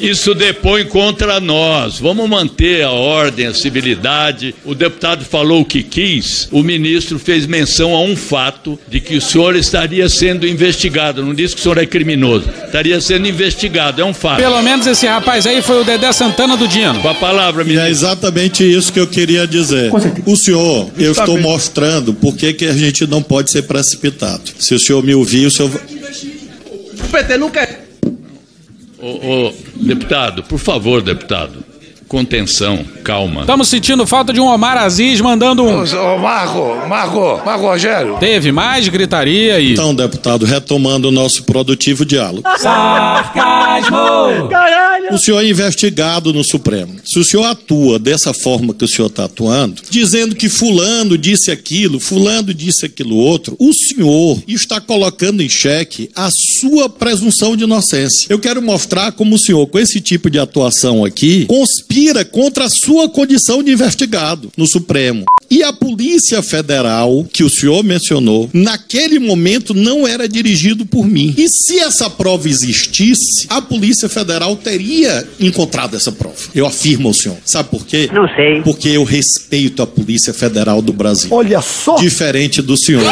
isso depõe contra nós. Vamos manter a ordem, a civilidade. O deputado falou o que quis. O ministro fez menção a um fato de que o senhor estaria sendo investigado. Não disse que o senhor é criminoso. Estaria sendo investigado. É um fato. Pelo menos esse rapaz aí foi o Dedé Santana do Dino. Com a palavra, E ministro. é exatamente isso que eu queria dizer. O senhor, eu Está estou bem. mostrando por que que a gente não pode ser precipitado. Se o senhor me ouvir, o senhor. O PT não quer. Ô, ô, deputado, por favor, deputado. Contenção, calma. Estamos sentindo falta de um Omar Aziz mandando um. Ô, Marco, Marco, Marco Rogério. Teve mais gritaria e. Então, deputado, retomando o nosso produtivo diálogo. Sarcasmo. O senhor é investigado no Supremo. Se o senhor atua dessa forma que o senhor está atuando, dizendo que fulano disse aquilo, fulano disse aquilo outro, o senhor está colocando em xeque a sua presunção de inocência. Eu quero mostrar como o senhor, com esse tipo de atuação aqui, conspira contra a sua condição de investigado no Supremo. E a Polícia Federal, que o senhor mencionou, naquele momento não era dirigido por mim. E se essa prova existisse, a Polícia Federal teria encontrado essa prova. Eu afirmo ao senhor. Sabe por quê? Não sei. Porque eu respeito a Polícia Federal do Brasil. Olha só. Diferente do senhor.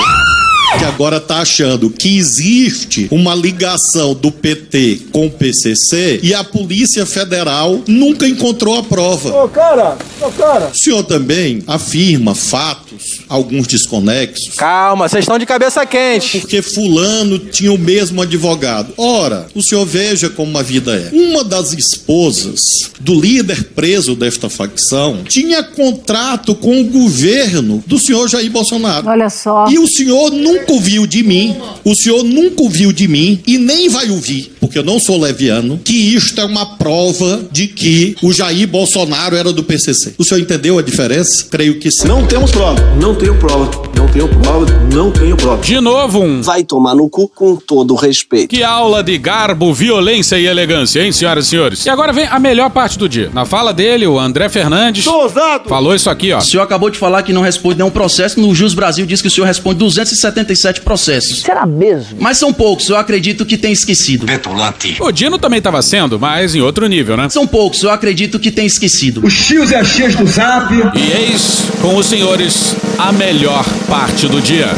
Que agora está achando que existe uma ligação do PT com o PCC e a Polícia Federal nunca encontrou a prova. Ô, cara, ô, cara. O senhor também afirma fatos, alguns desconexos. Calma, vocês estão de cabeça quente. Porque fulano tinha o mesmo advogado. Ora, o senhor veja como a vida é. Uma das esposas do líder preso desta facção tinha contrato com o governo do senhor Jair Bolsonaro. Olha só. E o senhor nunca ouviu de mim. O senhor nunca ouviu de mim e nem vai ouvir. Porque eu não sou leviano, que isto é uma prova de que o Jair Bolsonaro era do PCC. O senhor entendeu a diferença? Creio que sim. Não temos prova. Não tenho prova. Não tenho prova. Não tenho prova. De novo um. Vai tomar no cu com todo o respeito. Que aula de garbo, violência e elegância, hein, senhoras e senhores? E agora vem a melhor parte do dia. Na fala dele, o André Fernandes falou isso aqui, ó. O senhor acabou de falar que não responde nenhum processo. No Jus Brasil diz que o senhor responde 277 processos. Será mesmo? Mas são poucos, eu acredito que tem esquecido. Petulante. O Dino também estava sendo, mas em outro nível, né? São poucos, eu acredito que tem esquecido. Os chios e as chias do zap. E eis, com os senhores, a melhor parte do dia.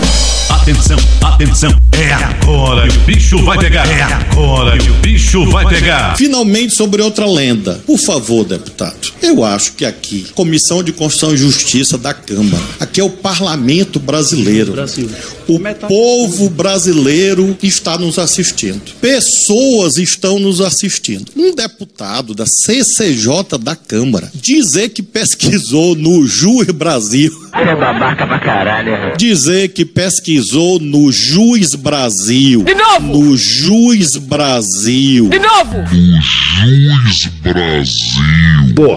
Atenção, atenção. É agora que o bicho vai pegar. É agora que o bicho vai pegar. Finalmente, sobre outra lenda. Por favor, deputado. Eu acho que aqui, Comissão de Constituição e Justiça da Câmara, aqui é o parlamento brasileiro. Brasil. O povo brasileiro está nos assistindo. Pessoas estão nos assistindo. Um deputado da CCJ da Câmara dizer que pesquisou no Jur Brasil. É babaca pra caralho. Dizer que pesquisou no Juiz Brasil. De novo! No Juiz Brasil. De novo! Juiz Brasil.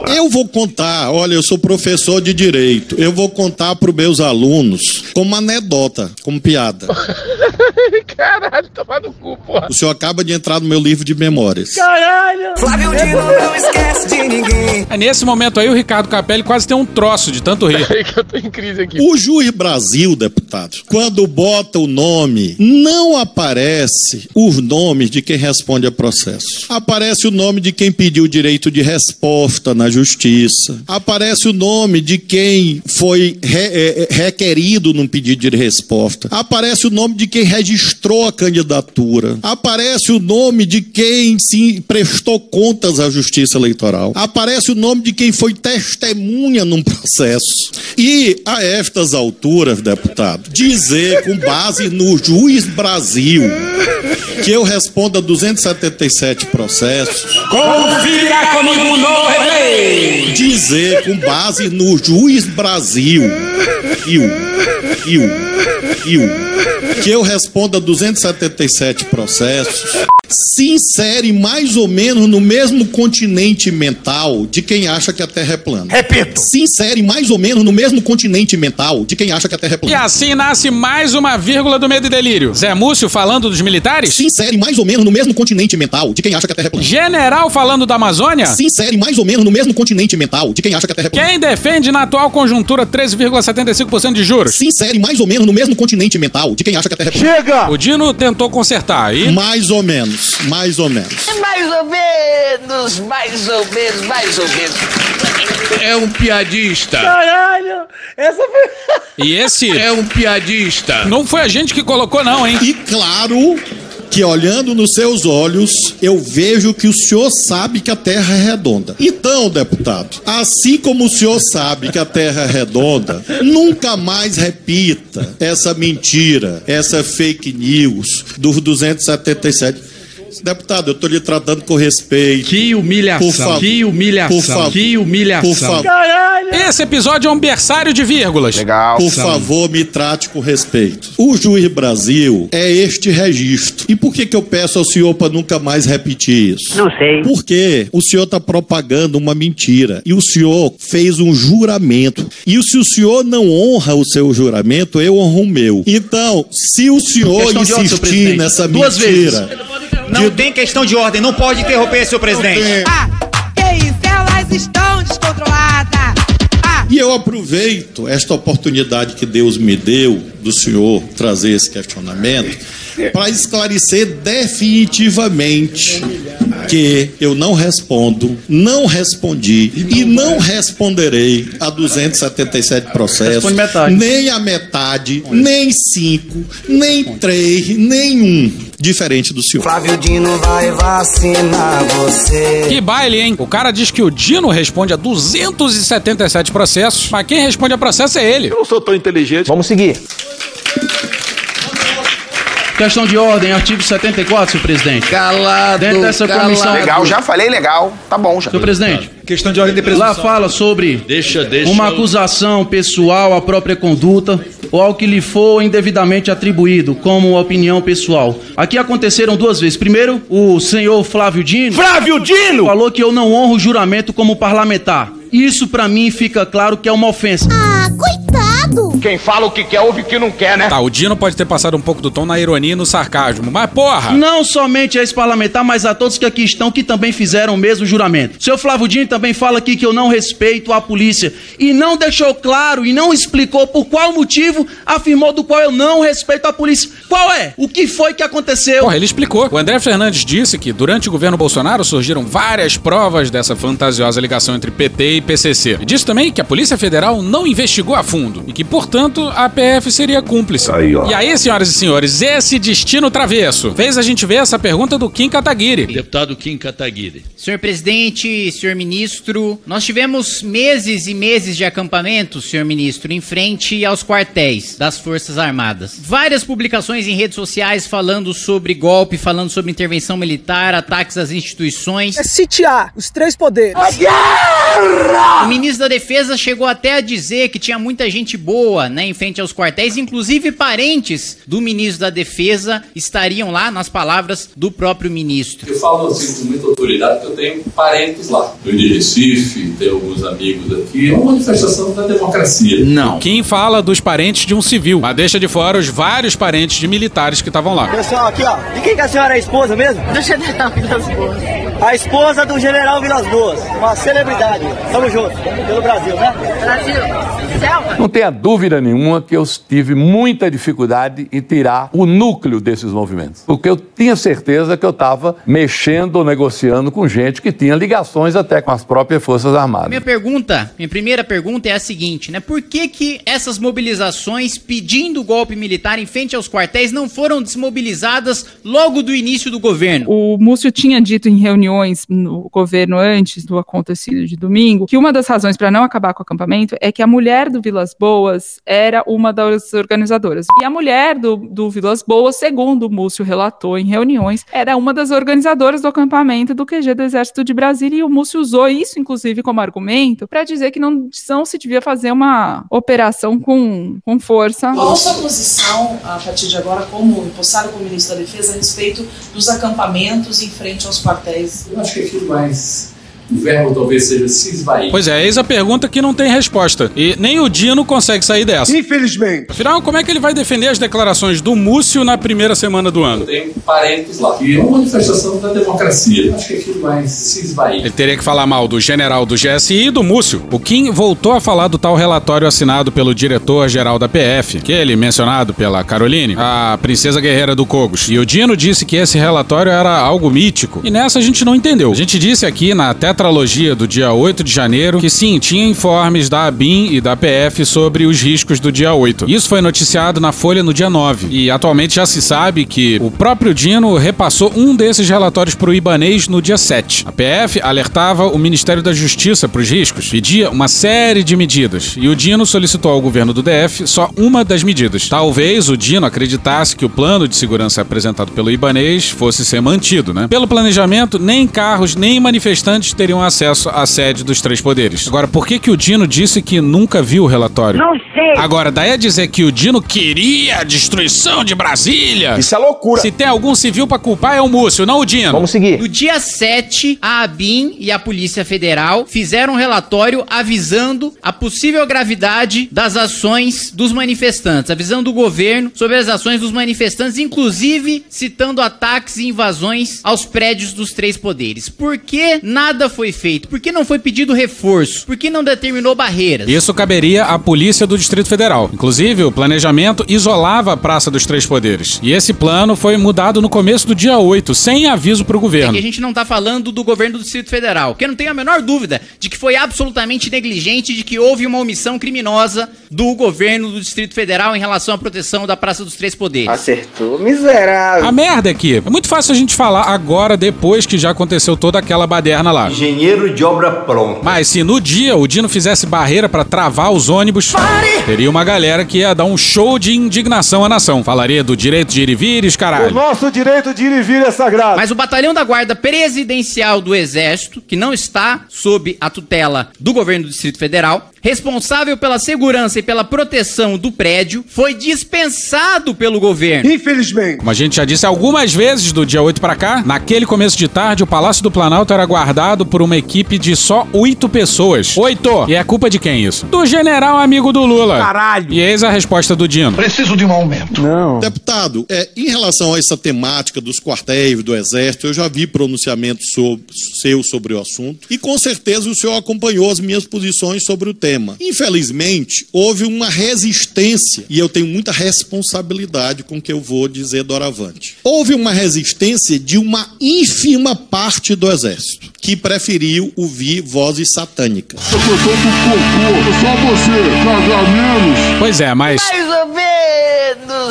Eu vou contar, olha, eu sou professor de direito. Eu vou contar para os meus alunos como anedota, como piada. Caralho, toma no cu, porra. O senhor acaba de entrar no meu livro de memórias. Caralho! Flávio Dino não esquece de ninguém. É nesse momento aí o Ricardo Capelli quase tem um troço de tanto rir. Em crise aqui. O Juiz Brasil, deputado, quando bota o nome, não aparece os nomes de quem responde a processo. Aparece o nome de quem pediu o direito de resposta na justiça. Aparece o nome de quem foi re- é, é, requerido num pedido de resposta. Aparece o nome de quem registrou a candidatura. Aparece o nome de quem se prestou contas à justiça eleitoral. Aparece o nome de quem foi testemunha num processo. E a estas alturas, deputado, dizer com base no juiz Brasil que eu respondo a 277 processos. Confira comigo no replay. Dizer com base no juiz Brasil. Rio, Rio, Que eu respondo a 277 processos. Se insere mais ou menos no mesmo continente mental de quem acha que a Terra é plana. Repito. Se insere mais ou menos no mesmo continente mental de quem acha que a Terra é E plana. assim nasce mais uma vírgula do Medo e Delírio. Zé Múcio falando dos militares? Se insere mais ou menos no mesmo continente mental de quem acha que a Terra é plana. General falando da Amazônia? Se insere mais ou menos no mesmo continente mental de quem acha que a Terra é plana. Quem defende na atual conjuntura 13,75% de juros? Se insere mais ou menos no mesmo continente mental de quem acha que a Terra é. Chega! O Dino tentou consertar e... Mais ou menos, mais ou menos. Mais ou menos, mais ou menos, mais ou menos. É um piadista. Caralho! Essa foi. E esse É um piadista. não foi a gente que colocou não, hein? E claro que olhando nos seus olhos, eu vejo que o senhor sabe que a Terra é redonda. Então, deputado, assim como o senhor sabe que a Terra é redonda, nunca mais repita essa mentira, essa fake news dos 277. Deputado, eu estou lhe tratando com respeito. Que humilhação. Por favor. Que humilhação. Por favor. Que humilhação. Por favor. Caralho! Esse episódio é um berçário de vírgulas. Legal. Por favor, me trate com respeito. O Juiz Brasil é este registro. E por que, que eu peço ao senhor para nunca mais repetir isso? Não sei. Porque o senhor está propagando uma mentira. E o senhor fez um juramento. E se o senhor não honra o seu juramento, eu honro o meu. Então, se o senhor insistir presidente. nessa Duas mentira. Não tem questão de ordem, não pode interromper, senhor presidente. Ah, que isso? Elas estão descontroladas. E eu aproveito esta oportunidade que Deus me deu do senhor trazer esse questionamento para esclarecer definitivamente que eu não respondo, não respondi e não responderei a 277 processos, Responde metade. nem a metade, nem cinco, nem três, nenhum, diferente do senhor. Flávio Dino vai vacinar você. Que baile, hein? O cara diz que o Dino responde a 277 processos, mas quem responde a processo é ele. Eu não sou tão inteligente. Vamos seguir. Questão de ordem, artigo 74, senhor presidente. Calado, Dentro dessa calado. comissão. Legal, já falei legal. Tá bom já. Senhor presidente, Questão de ordem de lá presunção. fala sobre Deixa, deixa. uma acusação pessoal à própria conduta. ou ao que lhe for indevidamente atribuído como opinião pessoal. Aqui aconteceram duas vezes. Primeiro, o senhor Flávio Dino. Flávio Dino! Falou que eu não honro o juramento como parlamentar. Isso pra mim fica claro que é uma ofensa. Ah, coitado! Quem fala o que quer, ouve o que não quer, né? Tá, o Dino pode ter passado um pouco do tom na ironia e no sarcasmo, mas porra! Não somente a esse parlamentar, mas a todos que aqui estão que também fizeram o mesmo juramento. Seu Flávio Dino também fala aqui que eu não respeito a polícia e não deixou claro e não explicou por qual motivo afirmou do qual eu não respeito a polícia. Qual é? O que foi que aconteceu? Porra, ele explicou. O André Fernandes disse que durante o governo Bolsonaro surgiram várias provas dessa fantasiosa ligação entre PT e PCC. E disse também que a Polícia Federal não investigou a fundo e que, portanto, a PF seria cúmplice. Aí, ó. E aí, senhoras e senhores, esse destino travesso fez a gente ver essa pergunta do Kim Kataguiri. Deputado Kim Kataguiri. Senhor presidente, senhor ministro, nós tivemos meses e meses de acampamento, senhor ministro, em frente aos quartéis das Forças Armadas. Várias publicações em redes sociais falando sobre golpe, falando sobre intervenção militar, ataques às instituições. É sitiar os três poderes. O ministro da Defesa chegou até a dizer que tinha muita gente boa, né, em frente aos quartéis, inclusive parentes do ministro da Defesa estariam lá, nas palavras do próprio ministro. Eu falo assim com muita autoridade que eu tenho parentes lá. Eu de Recife, tenho alguns amigos aqui. É uma manifestação da democracia. Não. Kim fala dos parentes de um civil, mas deixa de fora os vários parentes de militares que estavam lá. Pessoal, aqui ó, de quem que a senhora é a esposa mesmo? Do general Vilas Boas. A esposa do general Vilas Boas, uma celebridade. Tamo junto, pelo Brasil, né? Brasil. Selva. Não tenha dúvida nenhuma que eu tive muita dificuldade em tirar o núcleo desses movimentos. Porque eu tinha certeza que eu estava mexendo ou negociando com gente que tinha ligações até com as próprias Forças Armadas. Minha pergunta, minha primeira pergunta é a seguinte, né? Por que que essas mobilizações pedindo o golpe militar em frente aos quartéis não foram desmobilizadas logo do início do governo? O Múcio tinha dito em reuniões no governo antes do acontecido de domingo que uma das razões para não acabar com o acampamento é que a mulher do Vilas Boas era uma das organizadoras. E a mulher do, do Vilas Boas, segundo o Múcio relatou em reuniões, era uma das organizadoras do acampamento do QG do Exército de Brasília. E o Múcio usou isso, inclusive, como argumento para dizer que não, não se devia fazer uma operação com, com força. Qual a sua posição, a partir de agora, como empossado como ministro da Defesa, a respeito dos acampamentos em frente aos quartéis? Eu acho que aquilo mais. O verbo talvez seja se esvair. Pois é, eis a pergunta que não tem resposta. E nem o Dino consegue sair dessa. Infelizmente. Afinal, como é que ele vai defender as declarações do Múcio na primeira semana do ano? Eu tenho parentes lá. E é uma manifestação da democracia. Acho que aquilo vai se esvair. Ele teria que falar mal do general do GSI e do Múcio. O Kim voltou a falar do tal relatório assinado pelo diretor-geral da PF, aquele mencionado pela Caroline, a princesa guerreira do Cogos. E o Dino disse que esse relatório era algo mítico. E nessa a gente não entendeu. A gente disse aqui na tetralogia do dia 8 de janeiro que sim, tinha informes da ABIN e da PF sobre os riscos do dia 8. Isso foi noticiado na Folha no dia 9. E atualmente já se sabe que o próprio Dino repassou um desses relatórios para o Ibanês no dia 7. A PF alertava o Ministério da Justiça para os riscos, pedia uma série de medidas. E o Dino solicitou ao governo do DF só uma das medidas. Talvez o Dino acreditasse que o plano de segurança apresentado pelo Ibanês fosse ser mantido, né? Pelo planejamento, nem carros nem manifestantes teriam acesso à sede dos três poderes. Agora, por que que o Dino disse que nunca viu o relatório? Não sei. Agora, daí a dizer que o Dino queria a destruição de Brasília. Isso é loucura. Se tem algum civil pra culpar é o Múcio, não o Dino. Vamos seguir. No dia 7, a ABIN e a Polícia Federal fizeram um relatório avisando a possível gravidade das ações dos manifestantes, avisando o governo sobre as ações dos manifestantes, inclusive citando ataques e invasões aos prédios dos três poderes. Por que nada foi feito? Por que não foi pedido reforço? Por que não determinou barreiras? Isso caberia à Polícia do Distrito Federal. Inclusive, o planejamento isolava a Praça dos Três Poderes. E esse plano foi mudado no começo do dia 8, sem aviso pro É governo. que a gente não tá falando do governo do Distrito Federal, porque eu não tenho a menor dúvida de que foi absolutamente negligente, de que houve uma omissão criminosa do governo do Distrito Federal em relação à proteção da Praça dos Três Poderes. Acertou, miserável. A merda é que é muito fácil a gente falar agora, depois que já aconteceu toda aquela baderna lá. Engenheiro de obra pronta. Mas se no dia o Dino fizesse barreira pra travar os ônibus, teria uma galera que ia dar um show de indignação à nação. Falaria do direito de ir e vir e os O caralho. nosso direito de ir e vir é sagrado. Mas o batalhão da guarda presidencial do Exército, que não está sob a tutela do governo do Distrito Federal, responsável pela segurança e pela proteção do prédio, foi dispensado pelo governo. Infelizmente. Como a gente já disse algumas vezes do dia 8 pra cá, naquele começo de tarde o Palácio do Planalto era guardado por uma equipe de só oito pessoas. Oito! E é culpa de quem isso? Do general amigo do Lula. Caralho. E eis a resposta do Dino. Preciso de um aumento. Não. Deputado, é, em relação a essa temática dos quartéis do Exército, eu já vi pronunciamentos so- seus sobre o assunto e com certeza o senhor acompanhou as minhas posições sobre o tema. Infelizmente, houve uma resistência e eu tenho muita responsabilidade com o que eu vou dizer doravante. Houve uma resistência de uma ínfima parte do Exército que preferiu ouvir vozes satânicas. Pois é, mas. Mais ou menos.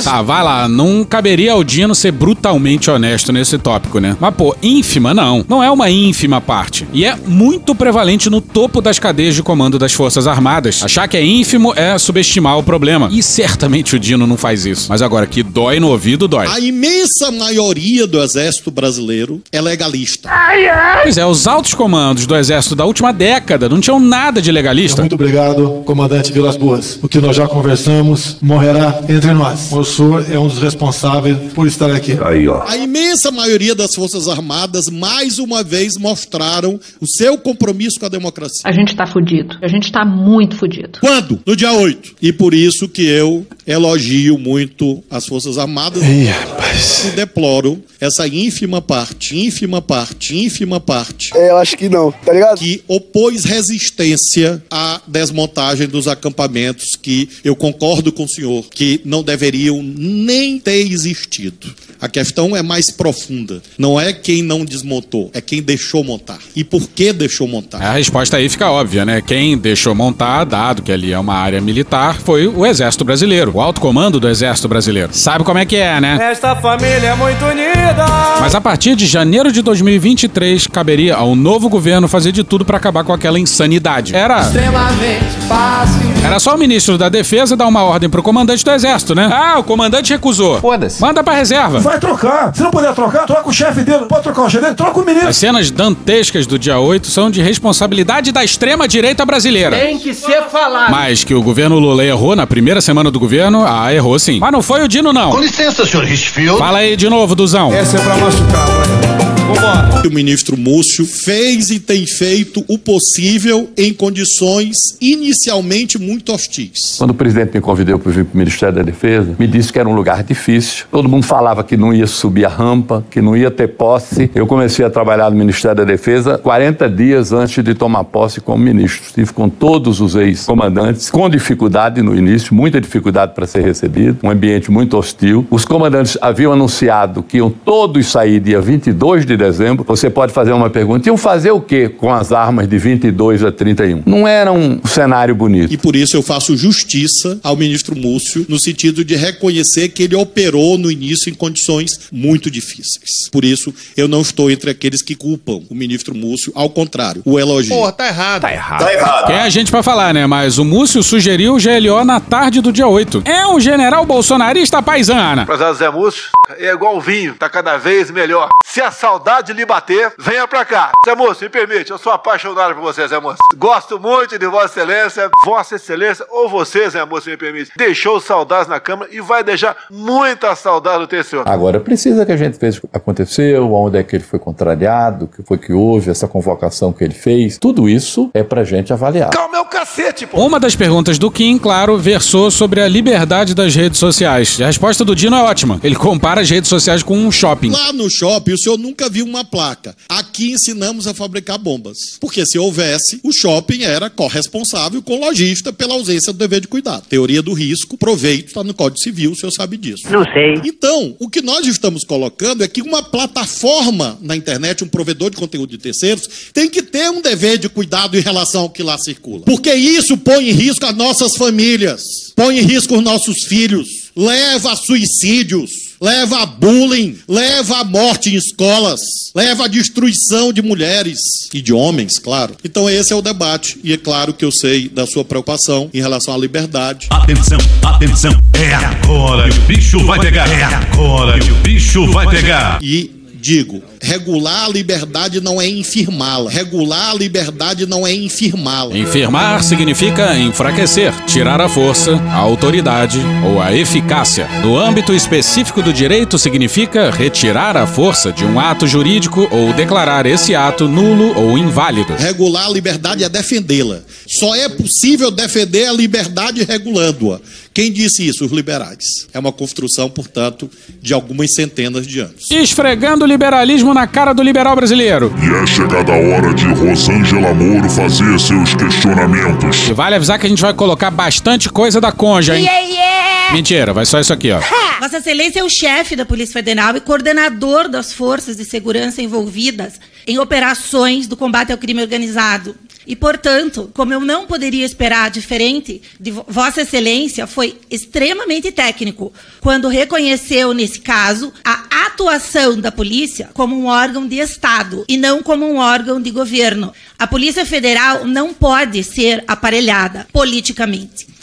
Tá, vai lá. Não caberia ao Dino ser brutalmente honesto nesse tópico, né? Mas, pô, ínfima não. Não é uma ínfima parte. E é muito prevalente no topo das cadeias de comando das Forças Armadas. Achar que é ínfimo é subestimar o problema. E certamente o Dino não faz isso. Mas agora, que dói no ouvido, dói. A imensa maioria do Exército brasileiro é legalista. Pois é, os altos comandos do Exército da última década não tinham nada de legalista. Muito obrigado, comandante Vilas Boas. O que nós já conversamos morrerá entre nós. O senhor é um dos responsáveis por estar aqui. Aí, ó. A imensa maioria das Forças Armadas, mais uma vez, mostraram o seu compromisso com a democracia. A gente tá fudido. A gente tá muito fudido. Quando? No dia 8. E por isso que eu elogio muito as Forças Armadas e deploro essa ínfima parte, ínfima parte, ínfima parte. É, eu acho que não, tá ligado? Que opôs resistência à desmontagem dos acampamentos que eu concordo com o senhor que não deveriam nem ter existido. A questão é mais profunda. Não é quem não desmontou, é quem deixou montar. E por que deixou montar? A resposta aí fica óbvia, né? Quem deixou montar, dado que ali é uma área militar, foi o Exército Brasileiro, o alto comando do Exército Brasileiro. Sabe como é que é, né? Esta família é muito unida. Mas a partir de janeiro de 2023, caberia ao novo governo fazer de tudo pra acabar com aquela insanidade. Era. Extremamente fácil. Era só o ministro da Defesa dar uma ordem pro comandante do Exército, né? Ah, o comandante recusou. Foda-se. Manda pra reserva. Vai trocar. Se não puder trocar, troca o chefe dele. Pode trocar o chefe dele, troca o ministro. As cenas dantescas do dia 8 são de responsabilidade da extrema-direita brasileira. Tem que ser falado. Mas que o governo Lula errou na primeira semana do governo, ah, errou sim. Mas não foi o Dino, não. Com licença, senhor Richfield. Fala aí de novo, Duzão. Essa é pra machucar, vai. Vambora. O ministro Múcio fez e tem feito o possível em condições inicialmente muito hostis. Quando o presidente me convidou para vir para o Ministério da Defesa, me disse que era um lugar difícil. Todo mundo falava que não ia subir a rampa, que não ia ter posse. Eu comecei a trabalhar no Ministério da Defesa 40 dias antes de tomar posse como ministro. Estive com todos os ex-comandantes, com dificuldade no início, muita dificuldade para ser recebido, um ambiente muito hostil. Os comandantes haviam anunciado que iam todos sair dia 22 de dezembro. Você pode fazer uma pergunta: iam fazer o quê com as armas de 22 a 31? Não era um cenário bonito. E por isso eu faço justiça ao ministro Múcio, no sentido de reconhecer que ele operou no início em condições muito difíceis. Por isso, eu não estou entre aqueles que culpam o ministro Múcio, ao contrário, o elogio. Porra, tá errado. Tá errado. Quem é a gente pra falar, né? Mas o Múcio sugeriu o GLO na tarde do dia 8. É um general bolsonarista paisana. Prezado Zé Múcio, é igual o vinho, tá cada vez melhor. Se a saudade lhe bater, venha pra cá. Zé Múcio, me permite, eu sou apaixonado por você, Zé Múcio. Gosto muito de Vossa Excelência, Vossa Excelência, ou você, Zé Múcio, me permite, deixou saudades na Câmara e vai deixar muita saudade no TCO. Agora, precisa que a gente veja o que aconteceu, onde é que ele foi contrariado, o que foi que houve, essa convocação que ele fez. Tudo isso é pra gente avaliar. Calma cacete, pô. Uma das perguntas do Kim, claro, versou sobre a liberdade das redes sociais. E a resposta do Dino é ótima. Ele compara as redes sociais com um shopping. Lá no shopping, o senhor nunca viu uma placa. Aqui ensinamos a fabricar bombas. Porque se houvesse, o shopping era corresponsável com o lojista pela ausência do dever de cuidado. Teoria do risco, proveito, está no Código Civil, o senhor sabe disso. Não sei. Então, o que nós estamos colocando é que uma plataforma na internet, um provedor de conteúdo de terceiros, tem que ter um dever de cuidado em relação ao que lá circula. Porque isso põe em risco as nossas famílias, põe em risco os nossos filhos, leva a suicídios. leva a bullying, leva a morte em escolas, leva a destruição de mulheres e de homens, claro. Então esse é o debate e é claro que eu sei da sua preocupação em relação à liberdade. Atenção, atenção, é agora que o bicho vai pegar. É agora que o bicho vai pegar. E digo, regular a liberdade não é infirmá-la. Regular a liberdade não é infirmá-la. Infirmar significa enfraquecer, tirar a força, a autoridade ou a eficácia. No âmbito específico do direito, significa retirar a força de um ato jurídico ou declarar esse ato nulo ou inválido. Regular a liberdade é defendê-la. Só é possível defender a liberdade regulando-a. Quem disse isso? Os liberais. É uma construção, portanto, de algumas centenas de anos. Esfregando o liberalismo na cara do liberal brasileiro. E é chegada a hora de Rosângela Moro fazer seus questionamentos. E vale avisar que a gente vai colocar bastante coisa da conja, hein? Yeah, yeah. Mentira, vai só isso aqui, ó. Vossa Excelência é o chefe da Polícia Federal e coordenador das forças de segurança envolvidas em operações do combate ao crime organizado. E, portanto, como eu não poderia esperar diferente de Vossa Excelência, foi extremamente técnico quando reconheceu, nesse caso, a atuação da polícia como um órgão de Estado e não como um órgão de governo. A Polícia Federal não pode ser aparelhada politicamente.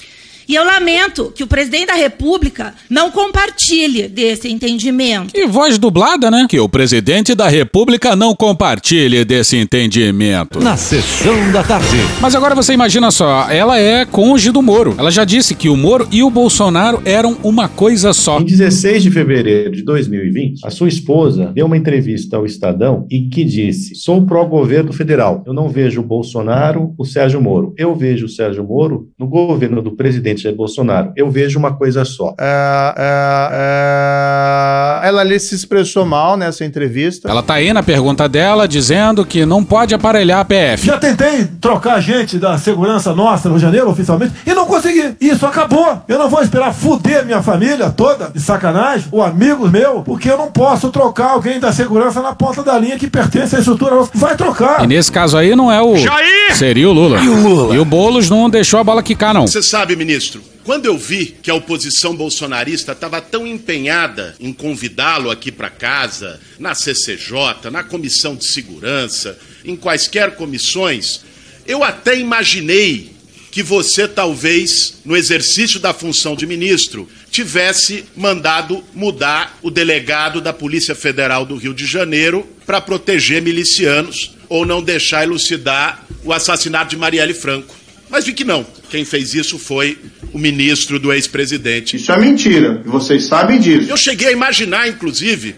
E eu lamento que o presidente da República não compartilhe desse entendimento. E voz dublada, né? Que o presidente da República não compartilhe desse entendimento. Na sessão da tarde. Mas agora você imagina só, ela é cônjuge do Moro. Ela já disse que o Moro e o Bolsonaro eram uma coisa só. Em 16 de fevereiro de 2020, a sua esposa deu uma entrevista ao Estadão e que disse: Sou pró-governo federal. Eu não vejo o Bolsonaro, o Sérgio Moro. Eu vejo o Sérgio Moro no governo do presidente Jair Bolsonaro. Eu vejo uma coisa só. É, é, é, ela ali se expressou mal nessa entrevista. Ela tá aí na pergunta dela dizendo que não pode aparelhar a PF. Já tentei trocar gente da segurança nossa no janeiro oficialmente e não consegui. Isso acabou. Eu não vou esperar fuder minha família toda de sacanagem, ou amigos meu, porque eu não posso trocar alguém da segurança na ponta da linha que pertence à estrutura nossa. Vai trocar. E nesse caso aí não é o. Jair! Seria o Lula. E o Lula? E o Boulos não deixou a bola quicar, não. Você sabe, ministro, quando eu vi que a oposição bolsonarista estava tão empenhada em convidá-lo aqui para casa, na CCJ, na Comissão de Segurança, em quaisquer comissões, eu até imaginei que você talvez, no exercício da função de ministro, tivesse mandado mudar o delegado da Polícia Federal do Rio de Janeiro para proteger milicianos ou não deixar elucidar o assassinato de Marielle Franco. Mas vi que não. Quem fez isso foi o ministro do ex-presidente. Isso é mentira. Vocês sabem disso. Eu cheguei a imaginar, inclusive,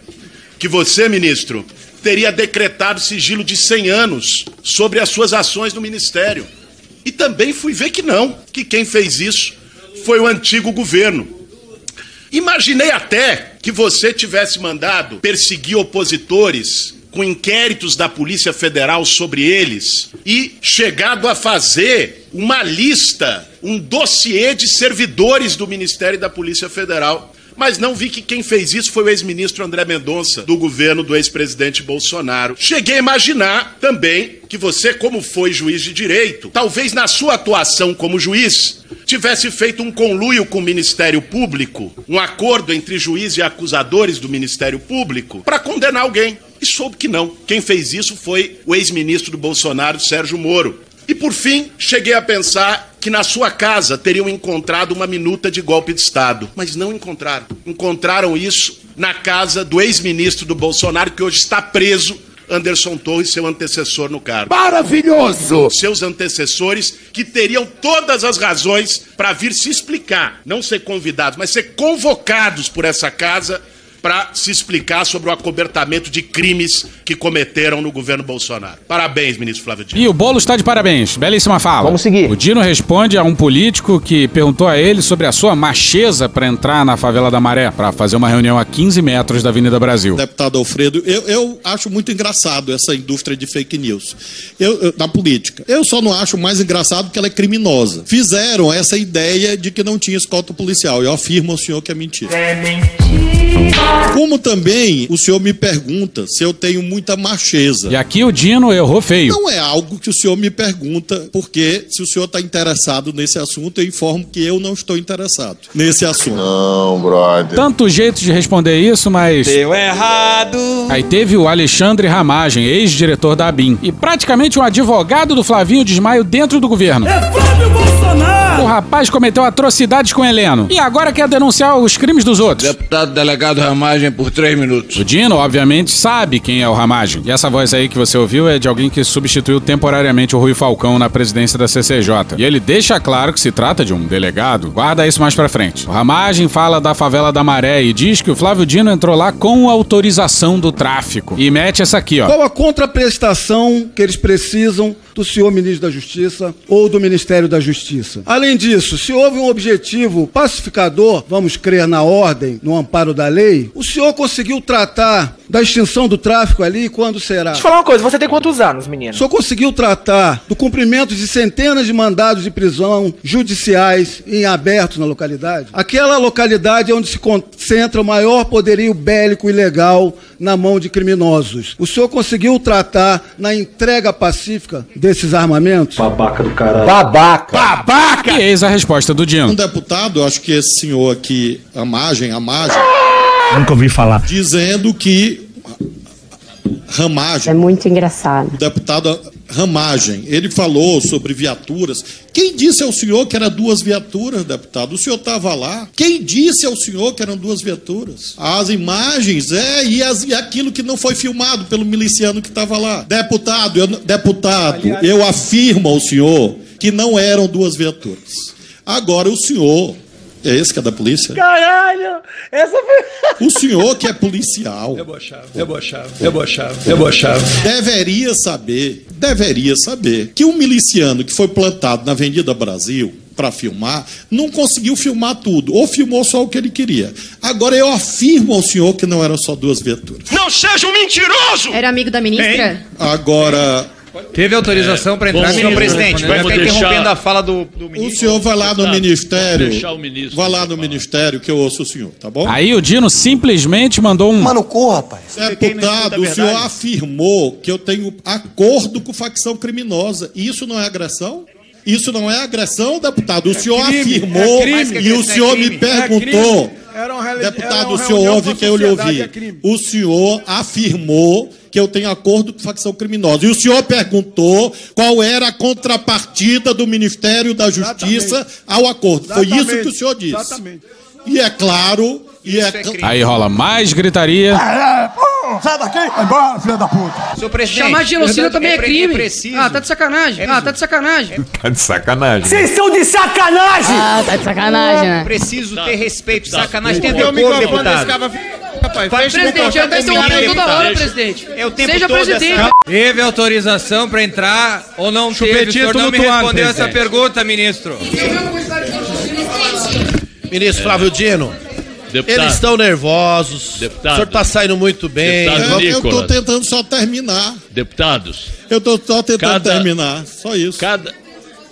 que você, ministro, teria decretado sigilo de 100 anos sobre as suas ações no ministério. E também fui ver que não, que quem fez isso foi o antigo governo. Imaginei até que você tivesse mandado perseguir opositores com inquéritos da Polícia Federal sobre eles e chegado a fazer uma lista, um dossiê de servidores do Ministério da Polícia Federal. Mas não vi que quem fez isso foi o ex-ministro André Mendonça, do governo do ex-presidente Bolsonaro. Cheguei a imaginar também que você, como foi juiz de direito, talvez na sua atuação como juiz, tivesse feito um conluio com o Ministério Público, um acordo entre juiz e acusadores do Ministério Público, para condenar alguém. E soube que não. Quem fez isso foi o ex-ministro do Bolsonaro, Sérgio Moro. E por fim, cheguei a pensar que na sua casa teriam encontrado uma minuta de golpe de Estado. Mas não encontraram. Encontraram isso na casa do ex-ministro do Bolsonaro, que hoje está preso Anderson Torres, seu antecessor no cargo. Maravilhoso! Seus antecessores que teriam todas as razões para vir se explicar, não ser convidados, mas ser convocados por essa casa para se explicar sobre o acobertamento de crimes que cometeram no governo Bolsonaro. Parabéns, ministro Flávio Dino. E o Bolo está de parabéns. Belíssima fala. Vamos seguir. O Dino responde a um político que perguntou a ele sobre a sua macheza para entrar na favela da Maré, para fazer uma reunião a 15 metros da Avenida Brasil. Deputado Alfredo, eu, eu acho muito engraçado essa indústria de fake news eu, eu, na política. Eu só não acho mais engraçado que ela é criminosa. Fizeram essa ideia de que não tinha escolta policial. Eu afirmo ao senhor que é mentira. É mentira. Como também o senhor me pergunta se eu tenho muita macheza. E aqui o Dino errou feio. Não é algo que o senhor me pergunta, porque se o senhor está interessado nesse assunto, eu informo que eu não estou interessado nesse assunto. Não, brother. Tanto jeito de responder isso, mas. Deu errado. Aí teve o Alexandre Ramagem, ex-diretor da ABIN, e praticamente um advogado do Flavinho Desmaio dentro do governo. É Flávio Bolsonaro! O rapaz cometeu atrocidades com Heleno e agora quer denunciar os crimes dos outros. Deputado delegado Ramagem por três minutos. O Dino, obviamente, sabe quem é o Ramagem. E essa voz aí que você ouviu é de alguém que substituiu temporariamente o Rui Falcão na presidência da CCJ. E ele deixa claro que se trata de um delegado. Guarda isso mais pra frente. O Ramagem fala da favela da Maré e diz que o Flávio Dino entrou lá com autorização do tráfico. E mete essa aqui, ó. Qual a contraprestação que eles precisam do senhor ministro da Justiça ou do Ministério da Justiça? Além disso, se houve um objetivo pacificador, vamos crer na ordem, no amparo da lei, o senhor conseguiu tratar da extinção do tráfico ali quando será? Deixa eu falar uma coisa, você tem quantos anos, menino? O senhor conseguiu tratar do cumprimento de centenas de mandados de prisão judiciais em abertos na localidade? Aquela localidade é onde se concentra o maior poderio bélico e legal na mão de criminosos. O senhor conseguiu tratar na entrega pacífica desses armamentos? Babaca do caralho. Babaca! Babaca! E eis a resposta do Dino. Um deputado, acho que esse senhor aqui, a margem, a margem, Nunca ouvi falar. dizendo que Ramagem, É muito engraçado. o deputado Ramagem, ele falou sobre viaturas. Quem disse ao senhor que eram duas viaturas, deputado? O senhor estava lá. Quem disse ao senhor que eram duas viaturas? As imagens, é, e, as- e aquilo que não foi filmado pelo miliciano que estava lá. Deputado, eu, deputado, eu afirmo ao senhor que não eram duas viaturas. Agora o senhor, é esse que é da polícia? Caralho! Essa foi. O senhor que é policial. Debochado, debochado, debochado, debochado. deveria saber, deveria saber que um miliciano que foi plantado na Avenida Brasil para filmar, não conseguiu filmar tudo, ou filmou só o que ele queria. Agora eu afirmo ao senhor que não eram só duas viaturas. Não seja um mentiroso! Era amigo da ministra? Agora, Teve autorização para entrar, senhor presidente. Vai vamos ficar deixar- interrompendo a fala do, do o ministro. senhor vai lá no ministério, deixar o ministro vai lá no ministério que eu ouço o senhor, tá bom? Aí o Dino simplesmente mandou um. Mano, corra, rapaz. Deputado, o senhor afirmou que eu tenho acordo com facção criminosa. Isso não é agressão? Isso não é agressão, deputado. O senhor crime, afirmou é crime. e o É senhor me perguntou. É. Era uma reli- Deputado, era o senhor ouve que eu lhe ouvi. é. O senhor afirmou que eu tenho acordo com facção criminosa. E o senhor perguntou qual era a contrapartida do Ministério da Justiça ao acordo. Foi isso que o senhor disse. Exatamente. E é claro, e é cl- Aí rola mais gritaria. É, pô, sai daqui, vai embora, filha da puta. Senhor presidente, Chamar de genocídio também é pre- crime. preciso. Ah, tá de sacanagem. Ah, tá de sacanagem. Tá de sacanagem. Vocês são de sacanagem! Ah, tá de sacanagem, né? Preciso ter respeito. Sacanagem tem a Tem ver o com o microfone desse deputado. cara. Rapaz, Vai, fecha o Presidente, tá interrompendo cara aí, toda hora, presidente. É o tempo Seja todo presidente. essa- Teve autorização para entrar ou não teve? O senhor não me respondeu essa pergunta, ministro. Ministro Flávio Dino, Deputado. eles estão nervosos. Deputado. O senhor está saindo muito bem. Deputado. eu, Nicolas. tentando só terminar. Deputados. Eu tô só tentando Cada- terminar. Só isso. Cada.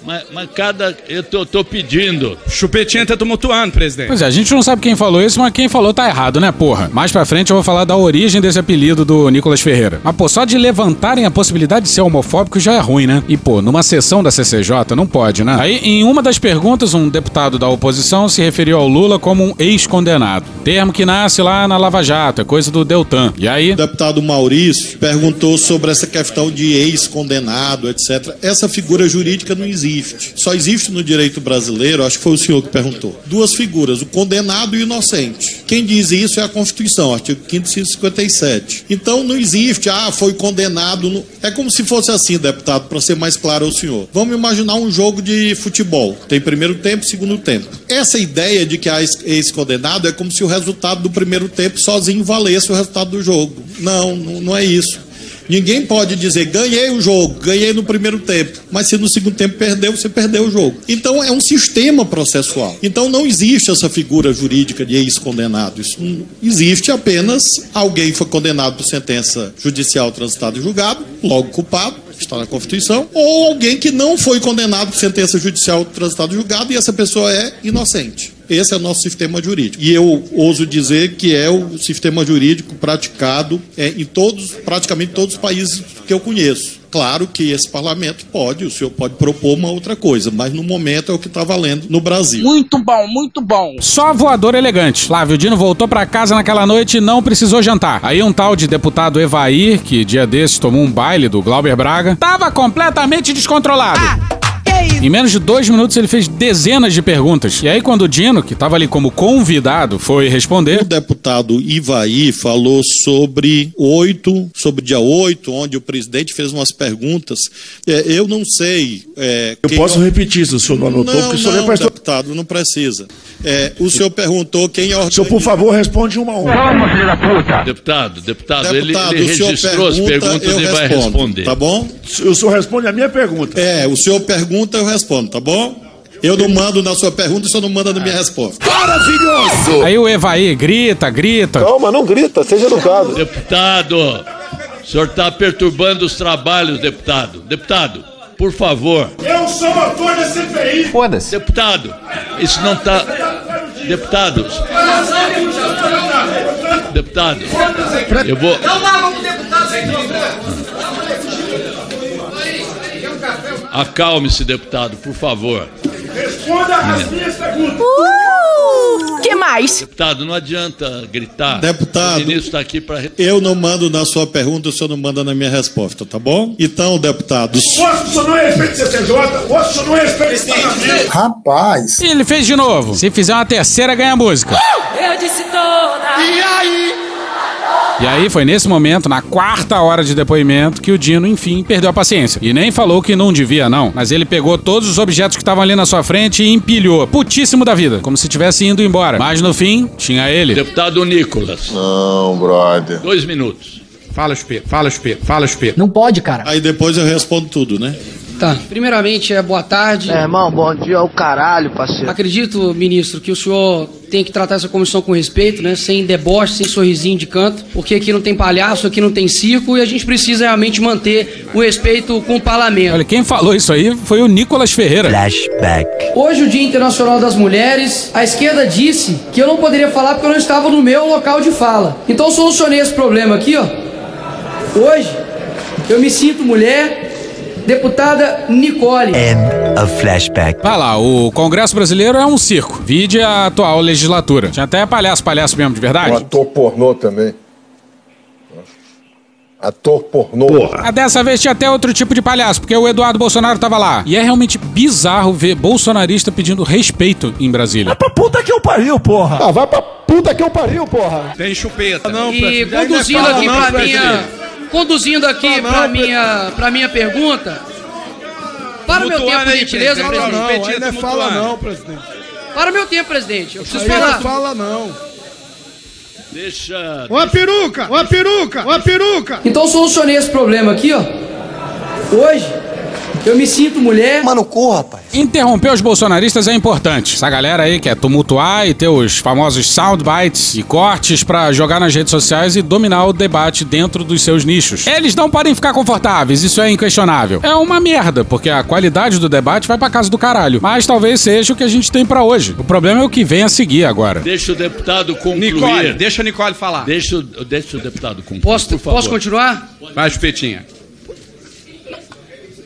Mas, mas cada. Eu tô, tô pedindo. Chupetinha tá tumultuando, presidente. Pois é, a gente não sabe quem falou isso, mas quem falou tá errado, né, porra? Mais pra frente eu vou falar da origem desse apelido do Nicolas Ferreira. Mas, pô, só de levantarem a possibilidade de ser homofóbico já é ruim, né? E, pô, numa sessão da CCJ não pode, né? Aí, em uma das perguntas, um deputado da oposição se referiu ao Lula como um ex-condenado. Termo que nasce lá na Lava Jato, é coisa do Deltan. E aí... O deputado Maurício perguntou sobre essa questão de ex-condenado, etc. Essa figura jurídica não existe. Só existe no direito brasileiro, acho que foi o senhor que perguntou, duas figuras, o condenado e o inocente. Quem diz isso é a Constituição, artigo 557. Então não existe, ah, foi condenado. no- É como se fosse assim, deputado, para ser mais claro ao senhor. Vamos imaginar um jogo de futebol. Tem primeiro tempo, segundo tempo. Essa ideia de que há ex- ex-condenado é como se o resultado do primeiro tempo sozinho valesse o resultado do jogo. Não, não é isso. Ninguém pode dizer ganhei o jogo, ganhei no primeiro tempo, mas se no segundo tempo perdeu, você perdeu o jogo. Então é um sistema processual. Então não existe essa figura jurídica de ex-condenado. Isso não existe apenas alguém foi condenado por sentença judicial transitada e julgado, logo culpado, está na Constituição, ou alguém que não foi condenado por sentença judicial transitada e julgado e essa pessoa é inocente. Esse é o nosso sistema jurídico. E eu ouso dizer que é o sistema jurídico praticado é, em todos, praticamente todos os países que eu conheço. Claro que esse parlamento pode, o senhor pode propor uma outra coisa, mas no momento é o que está valendo no Brasil. Muito bom, muito bom. Só voador elegante. Flávio Dino voltou pra casa naquela noite e não precisou jantar. Aí um tal de deputado Evair, que dia desses tomou um baile do Glauber Braga, tava completamente descontrolado. Em menos de dois minutos ele fez dezenas de perguntas. E aí, quando o Dino, que tava ali como convidado, foi responder. O deputado Ivaí falou sobre oito, sobre dia 8, onde o presidente fez umas perguntas. É, eu não sei. é, Eu posso repetir, se o senhor não anotou, Não, porque o senhor não, prestou. deputado, não precisa. É, o senhor perguntou quem organiza... Senhor, por favor, responde uma a uma. Deputado, deputado, ele, Deputado, ele o senhor registrou as pergunta, perguntas eu e vai responder. Tá bom? O senhor responde a minha pergunta. É, o senhor pergunta, eu respondo, tá bom? Eu não mando na sua pergunta, o senhor não manda na minha resposta. Maravilhoso! Aí o Evaí grita, grita. Calma, não grita, seja educado. Deputado, o senhor está perturbando os trabalhos, deputado. Deputado, por favor. Eu sou o autor da CPI. Foda-se. Deputado, isso não está. Deputados, deputado, eu vou. Não deputado sem Acalme-se, deputado, por favor. Responda as minhas perguntas. Uh, que mais? Deputado, não adianta gritar. Deputado. O ministro está aqui para. Eu não mando na sua pergunta, o senhor não manda na minha resposta, tá bom? Então, deputados. Ou o senhor não respeita o CCJ, ou o senhor não respeita o parlamento. Rapaz. E ele fez de novo. Se fizer uma terceira, ganha música. Eu disse toda. E aí? E aí foi nesse momento, na quarta hora de depoimento, que o Dino, enfim, perdeu a paciência. E nem falou que não devia, não. Mas ele pegou todos os objetos que estavam ali na sua frente e empilhou. Putíssimo da vida. Como se tivesse indo embora. Mas no fim, tinha ele. Deputado Nicolas. Não, brother. Dois minutos. Fala, Espírito, fala, Espírito, fala, Espírito. Não pode, cara. Aí depois eu respondo tudo, né? Tá. Primeiramente, é boa tarde. É, irmão, bom dia ao caralho, parceiro. Acredito, ministro, que o senhor tem que tratar essa comissão com respeito, né? Sem deboche, sem sorrisinho de canto, porque aqui não tem palhaço, aqui não tem circo e a gente precisa realmente manter o respeito com o parlamento. Olha, quem falou isso aí foi o Nicolas Ferreira. Flashback. Hoje, o Dia Internacional das Mulheres, a esquerda disse que eu não poderia falar porque eu não estava no meu local de fala. Então, eu solucionei esse problema aqui, ó. Hoje, eu me sinto mulher, deputada Nicole. End of flashback. Vai lá, o Congresso Brasileiro é um circo. Vide a atual legislatura. Tinha até palhaço, palhaço mesmo, de verdade. Um ator pornô também. Ator pornô. Ah, dessa vez tinha até outro tipo de palhaço, porque o Eduardo Bolsonaro tava lá. E é realmente bizarro ver bolsonarista pedindo respeito em Brasília. Pra puta que eu pariu, porra. Ah, vai pra puta que eu pariu, porra. Tem chupeta. Não, E conduzindo é aqui não, minha. Conduzindo aqui para minha, para minha pergunta. Para o meu tempo, por gentileza, presidente. presidente. Não, não, não é fala não, presidente. Para o meu tempo, presidente. Eu preciso falar. não fala não. Deixa. Ó a peruca, ó a peruca, ó a peruca. Então eu solucionei esse problema aqui, ó. Hoje, eu me sinto mulher. Mano, corra, rapaz. Interromper os bolsonaristas é importante. Essa galera aí quer tumultuar e ter os famosos soundbites e cortes pra jogar nas redes sociais e dominar o debate dentro dos seus nichos. Eles não podem ficar confortáveis, isso é inquestionável. É uma merda, porque a qualidade do debate vai pra casa do caralho. Mas talvez seja o que a gente tem pra hoje. O problema é o que vem a seguir agora. Deixa o deputado concluir. Nicole, deixa a Nicole falar. Deixa, o- deixa o deputado concluir. Posso, por favor. posso continuar? Vai, Chupetinha.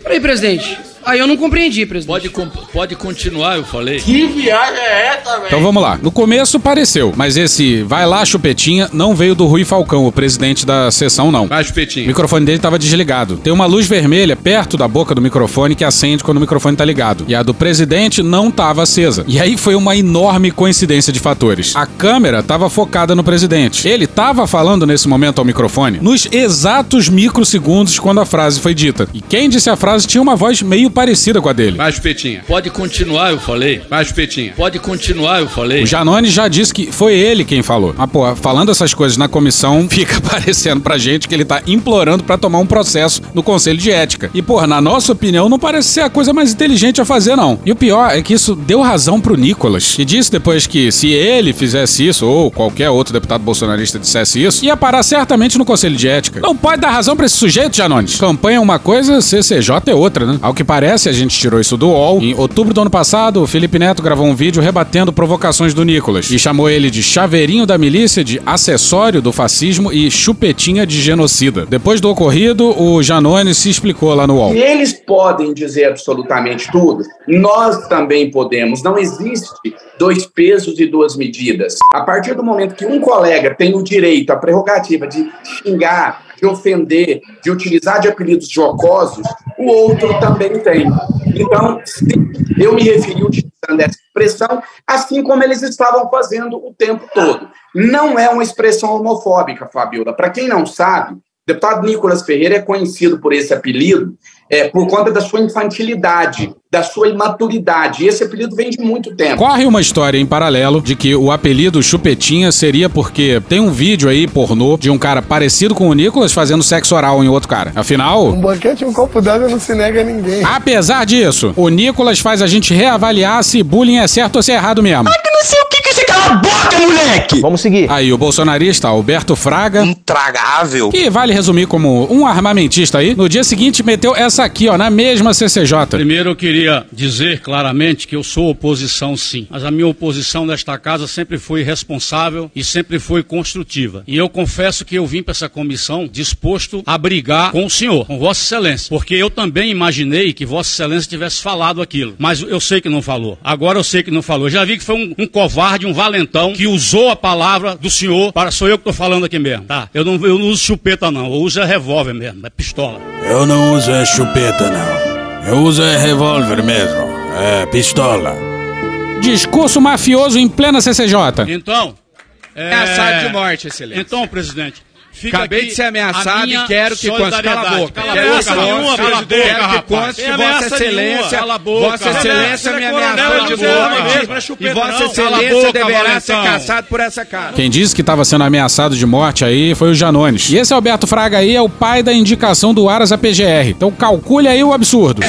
Peraí, presidente. Aí eu não compreendi, presidente. Pode, com- pode continuar, eu falei. viagem é essa, velho? Então vamos lá. No começo pareceu, mas esse vai lá chupetinha não veio do Rui Falcão, o presidente da sessão, não. Vai, O Chupetinha. microfone dele estava desligado. Tem uma luz vermelha perto da boca do microfone que acende quando o microfone tá ligado. E a do presidente não estava acesa. E aí foi uma enorme coincidência de fatores. A câmera estava focada no presidente. Ele estava falando nesse momento ao microfone nos exatos microsegundos quando a frase foi dita. E quem disse a frase tinha uma voz meio parecida com a dele. Vai, Chupetinha. Pode continuar, eu falei. Vai, Chupetinha. Pode continuar, eu falei. O Janone já disse que foi ele quem falou. Mas, pô, falando essas coisas na comissão, fica parecendo pra gente que ele tá implorando pra tomar um processo no Conselho de Ética. E, pô, na nossa opinião, não parece ser a coisa mais inteligente a fazer, não. E o pior é que isso deu razão pro Nicolas, que disse depois que se ele fizesse isso, ou qualquer outro deputado bolsonarista dissesse isso, ia parar certamente no Conselho de Ética. Não pode dar razão pra esse sujeito, Janones. Campanha é uma coisa, CCJ é outra, né? Ao que parece, parece, a gente tirou isso do UOL. Em outubro do ano passado, o Felipe Neto gravou um vídeo rebatendo provocações do Nicolas e chamou ele de chaveirinho da milícia, de acessório do fascismo e chupetinha de genocida. Depois do ocorrido, o Janone se explicou lá no UOL. Eles podem dizer absolutamente tudo, nós também podemos. Não existe dois pesos e duas medidas. A partir do momento que um colega tem o direito, a prerrogativa de xingar, de ofender, de utilizar de apelidos jocosos, o outro também tem. Então, sim, eu me referi utilizando essa expressão, assim como eles estavam fazendo o tempo todo. Não é uma expressão homofóbica, Fabiola. Para quem não sabe, deputado Nicolas Ferreira é conhecido por esse apelido é, por conta da sua infantilidade, da sua imaturidade. E esse apelido vem de muito tempo. Corre uma história em paralelo de que o apelido Chupetinha seria porque tem um vídeo aí pornô de um cara parecido com o Nicolas fazendo sexo oral em outro cara. Afinal, Um banquete e um copo d'água não se nega a ninguém. apesar disso, o Nicolas faz a gente reavaliar se bullying é certo ou se é errado mesmo. que não sei o que cala a boca, moleque! Vamos seguir. Aí o bolsonarista Alberto Fraga, Intragável. que vale resumir como um armamentista aí, no dia seguinte meteu essa aqui, ó, na mesma CCJ. Primeiro eu queria dizer claramente que eu sou oposição sim, mas a minha oposição nesta casa sempre foi responsável e sempre foi construtiva. E eu confesso que eu vim para essa comissão disposto a brigar com o senhor, com Vossa Excelência, porque eu também imaginei que Vossa Excelência tivesse falado aquilo, mas eu sei que não falou. Agora eu sei que não falou. Eu já vi que foi um, um covarde, um valentão que usou a palavra do senhor para sou eu que estou falando aqui mesmo, tá? Eu não, eu não uso chupeta não, eu uso é revólver mesmo, é pistola. Eu não uso é chupeta, não. Eu uso é revólver mesmo. É pistola. Discurso mafioso em plena CCJ. Então, é... Ameaçado de morte, excelência. Então, presidente, fica Acabei aqui de ser ameaçado e quero que conste. Cala a boca. Cala a Quero conste. nenhuma, Cala a presidente. boca, Quero que rapaz. conste que Vossa ameaça Excelência, nenhuma. Cala a boca. Vossa Excelência me ameaçou de morte. é E Vossa não. Cala a Excelência deverá ser caçado por essa cara. Quem disse que estava sendo ameaçado de morte aí foi o Janones. E esse Alberto Fraga aí é o pai da indicação do Aras à PGR. Então calcule aí o absurdo.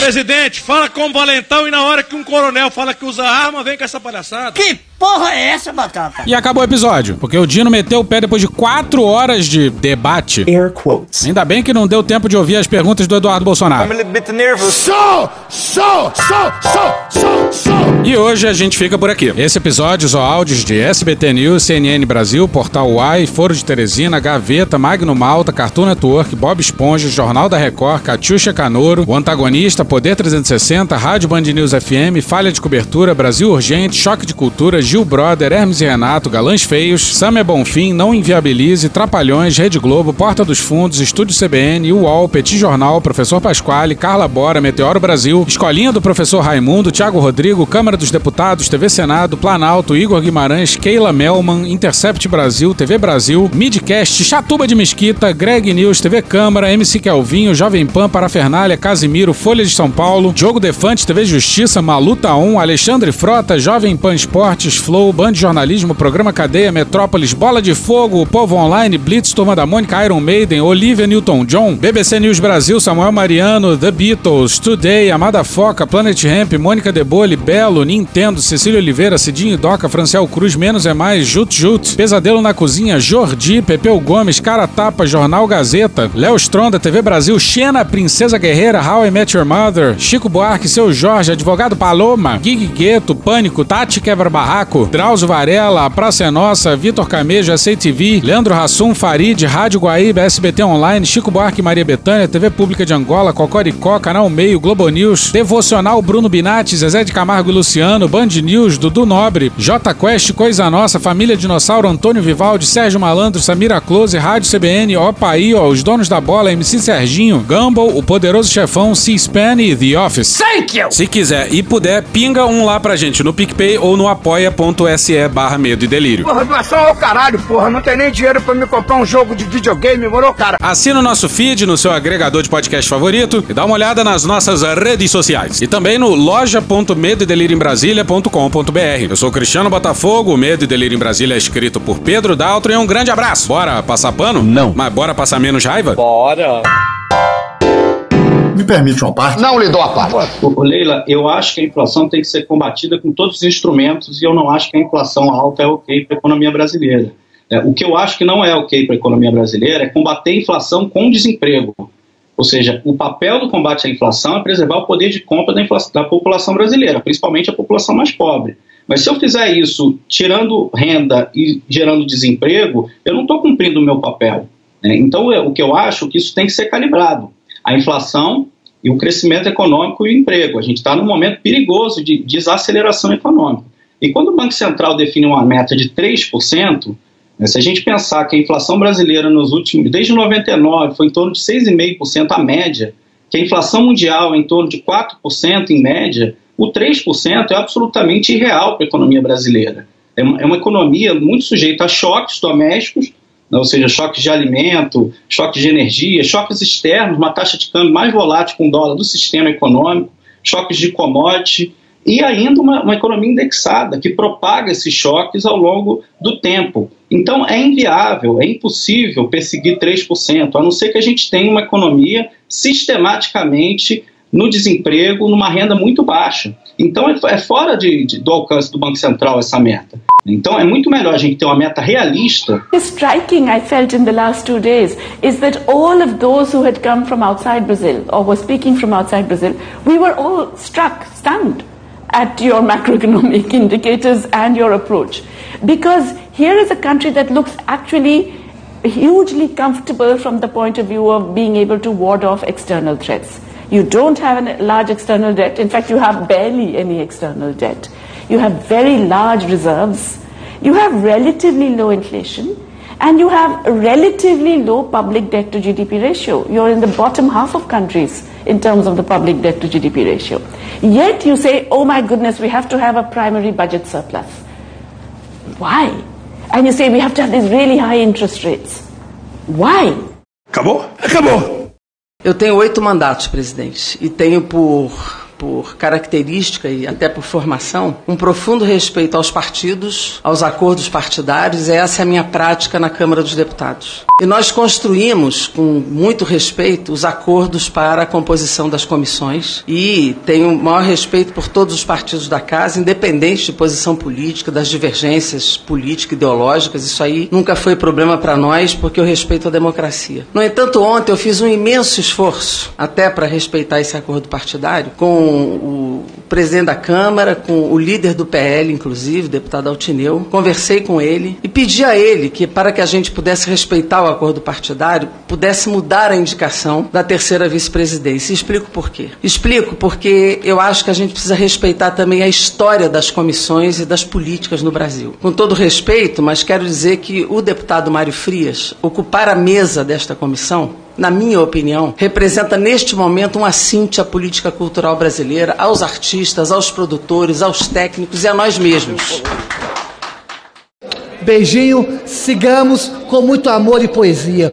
Presidente, fala como valentão e na hora que um coronel fala que usa arma, vem com essa palhaçada. Que porra é essa, Batata? E acabou o episódio, porque o Dino meteu o pé depois de quatro horas de debate. Air quotes. Ainda bem que não deu tempo de ouvir as perguntas do Eduardo Bolsonaro. little bit nervous. So, so, so, so, so, so. E hoje a gente fica por aqui. Esse episódio são áudios de SBT News, CNN Brasil, Portal Uai, Foro de Teresina, Gaveta, Magno Malta, Cartoon Network, Bob Esponja, Jornal da Record, Catiuxa Canoro, O Antagonista, Poder 360, Rádio Band News FM, Falha de Cobertura, Brasil Urgente, Choque de Cultura, Gil Brother, Hermes e Renato, Galãs Feios, Sam é Bonfim, Não Inviabilize, Trapalhões, Rede Globo, Porta dos Fundos, Estúdio CBN, UOL, Petit Jornal, Professor Pasquale, Carla Bora, Meteoro Brasil, Escolinha do Professor Raimundo, Thiago Rodrigo, Câmara dos Deputados, TV Senado, Planalto, Igor Guimarães, Keila Melman, Intercept Brasil, TV Brasil, Midcast, Chatuba de Mesquita, Greg News, TV Câmara, MC Kelvinho, Jovem Pan, Parafernália, Casimiro, Folha de São Paulo, Diogo Defante, TV Justiça, Maluta 1, Alexandre Frota, Jovem Pan Esportes, Flow, Band Jornalismo, Programa Cadeia, Metrópolis, Bola de Fogo, Povo Online, Blitz, Turma da Mônica, Iron Maiden, Olivia Newton-John, BBC News Brasil, Samuel Mariano, The Beatles, Today, Amada Foca, Planet Ramp, Mônica Debole, Belo, Nintendo, Cecília Oliveira, Cidinho Doca, Franciel Cruz, Menos é Mais, Jut Jut, Pesadelo na Cozinha, Jordi, Pepeu Gomes, Cara Tapa, Jornal Gazeta, Léo Stronda, TV Brasil, Xena, Princesa Guerreira, How I Met Your Mother, Chico Buarque, Seu Jorge, Advogado Paloma, Gig Gueto, Pânico, Tati Quebra Barraco, Drauzio Varela, A Praça é Nossa, Vitor Camejo, SATV, Leandro Rassum, Farid, Rádio Guaíba, SBT Online, Chico Buarque, Maria Bethânia, TV Pública de Angola, Cocoricó, Canal Meio, Globo News, Devocional Bruno Binatti, Zezé de Camargo e Luciano, Band News, Dudu Nobre, J Quest, Coisa Nossa, Família Dinossauro, Antônio Vivaldi, Sérgio Malandro, Samira Close, Rádio CBN, Opaí, ó, Os Donos da Bola, MC Serginho, Gumball, O Poderoso Chefão, C-SPAN e The Office. Thank you! Se quiser e puder, pinga um lá pra gente no PicPay ou no apoia.se barra medo e delírio. Porra, doação ao caralho, porra. Não tem nem dinheiro pra me comprar um jogo de videogame, morou, cara? Assina o nosso feed no seu agregador de podcast favorito e dá uma olhada nas nossas redes sociais. E também no loja.medoedelirioembrasilha.com.br. Eu sou Cristiano Botafogo, o Medo e Delírio em Brasília é escrito por Pedro Daltro e um grande abraço. Bora passar pano? Não. Mas bora passar menos raiva? Bora. Me permite uma parte? Não lhe dou a parte. Ô, Leila, eu acho que a inflação tem que ser combatida com todos os instrumentos e eu não acho que a inflação alta é ok para a economia brasileira. É, o que eu acho que não é ok para a economia brasileira é combater a inflação com desemprego. Ou seja, o papel do combate à inflação é preservar o poder de compra da, inflação, da população brasileira, principalmente a população mais pobre. Mas se eu fizer isso tirando renda e gerando desemprego, eu não estou cumprindo o meu papel. Né? Então, é, o que eu acho é que isso tem que ser calibrado. A inflação e o crescimento econômico e o emprego. A gente está num momento perigoso de desaceleração econômica. E quando o Banco Central define uma meta de 3%, né, se a gente pensar que a inflação brasileira nos últimos, desde 99, foi em torno de 6,5% a média, que a inflação mundial é em torno de 4% em média, o 3% é absolutamente irreal para a economia brasileira. É uma, é uma economia muito sujeita a choques domésticos, ou seja, choques de alimento, choques de energia, choques externos, uma taxa de câmbio mais volátil com o dólar do sistema econômico, choques de commodity, e ainda uma, uma, economia indexada que propaga esses choques ao longo do tempo. Então é inviável, é impossível perseguir 3%, a não ser que a gente tenha uma economia sistematicamente no desemprego, numa renda muito baixa. Então é, é fora de, de, do alcance do Banco Central essa meta. Então é muito melhor a gente ter uma meta realista. Striking, I felt in the last two days, is that all of those who had come from outside Brazil or were speaking from outside Brazil, we were all struck, stunned at your macroeconomic indicators and your approach. Because here is a country that looks actually hugely comfortable from the point of view of being able to ward off external threats. You don't have a large external debt. In fact, you have barely any external debt. You have very large reserves. You have relatively low inflation. And you have a relatively low public debt to GDP ratio. You're in the bottom half of countries in terms of the public debt to GDP ratio. Yet you say, oh my goodness, we have to have a primary budget surplus. Why? And you say we have to have these really high interest rates. Why? Acabou? Acabou. Eu tenho oito mandatos, presidente, e tenho por por característica e até por formação, um profundo respeito aos partidos, aos acordos partidários, essa é a minha prática na Câmara dos Deputados. E nós construímos, com muito respeito, os acordos para a composição das comissões e tenho o maior respeito por todos os partidos da Casa, independente de posição política, das divergências políticas, ideológicas, isso aí nunca foi problema para nós, porque eu respeito a democracia. No entanto, ontem eu fiz um imenso esforço, até para respeitar esse acordo partidário, com o presidente da Câmara, com o líder do PL, inclusive, o deputado Altineu. Conversei com ele e pedi a ele que, para que a gente pudesse respeitar o acordo partidário, pudesse mudar a indicação da terceira vice-presidência. Explico por quê. Explico porque eu acho que a gente precisa respeitar também a história das comissões e das políticas no Brasil. Com todo respeito, mas quero dizer que o deputado Mário Frias ocupar a mesa desta comissão na minha opinião, representa neste momento um assinte à política cultural brasileira, aos artistas, aos produtores, aos técnicos e a nós mesmos. Beijinho, sigamos com muito amor e poesia.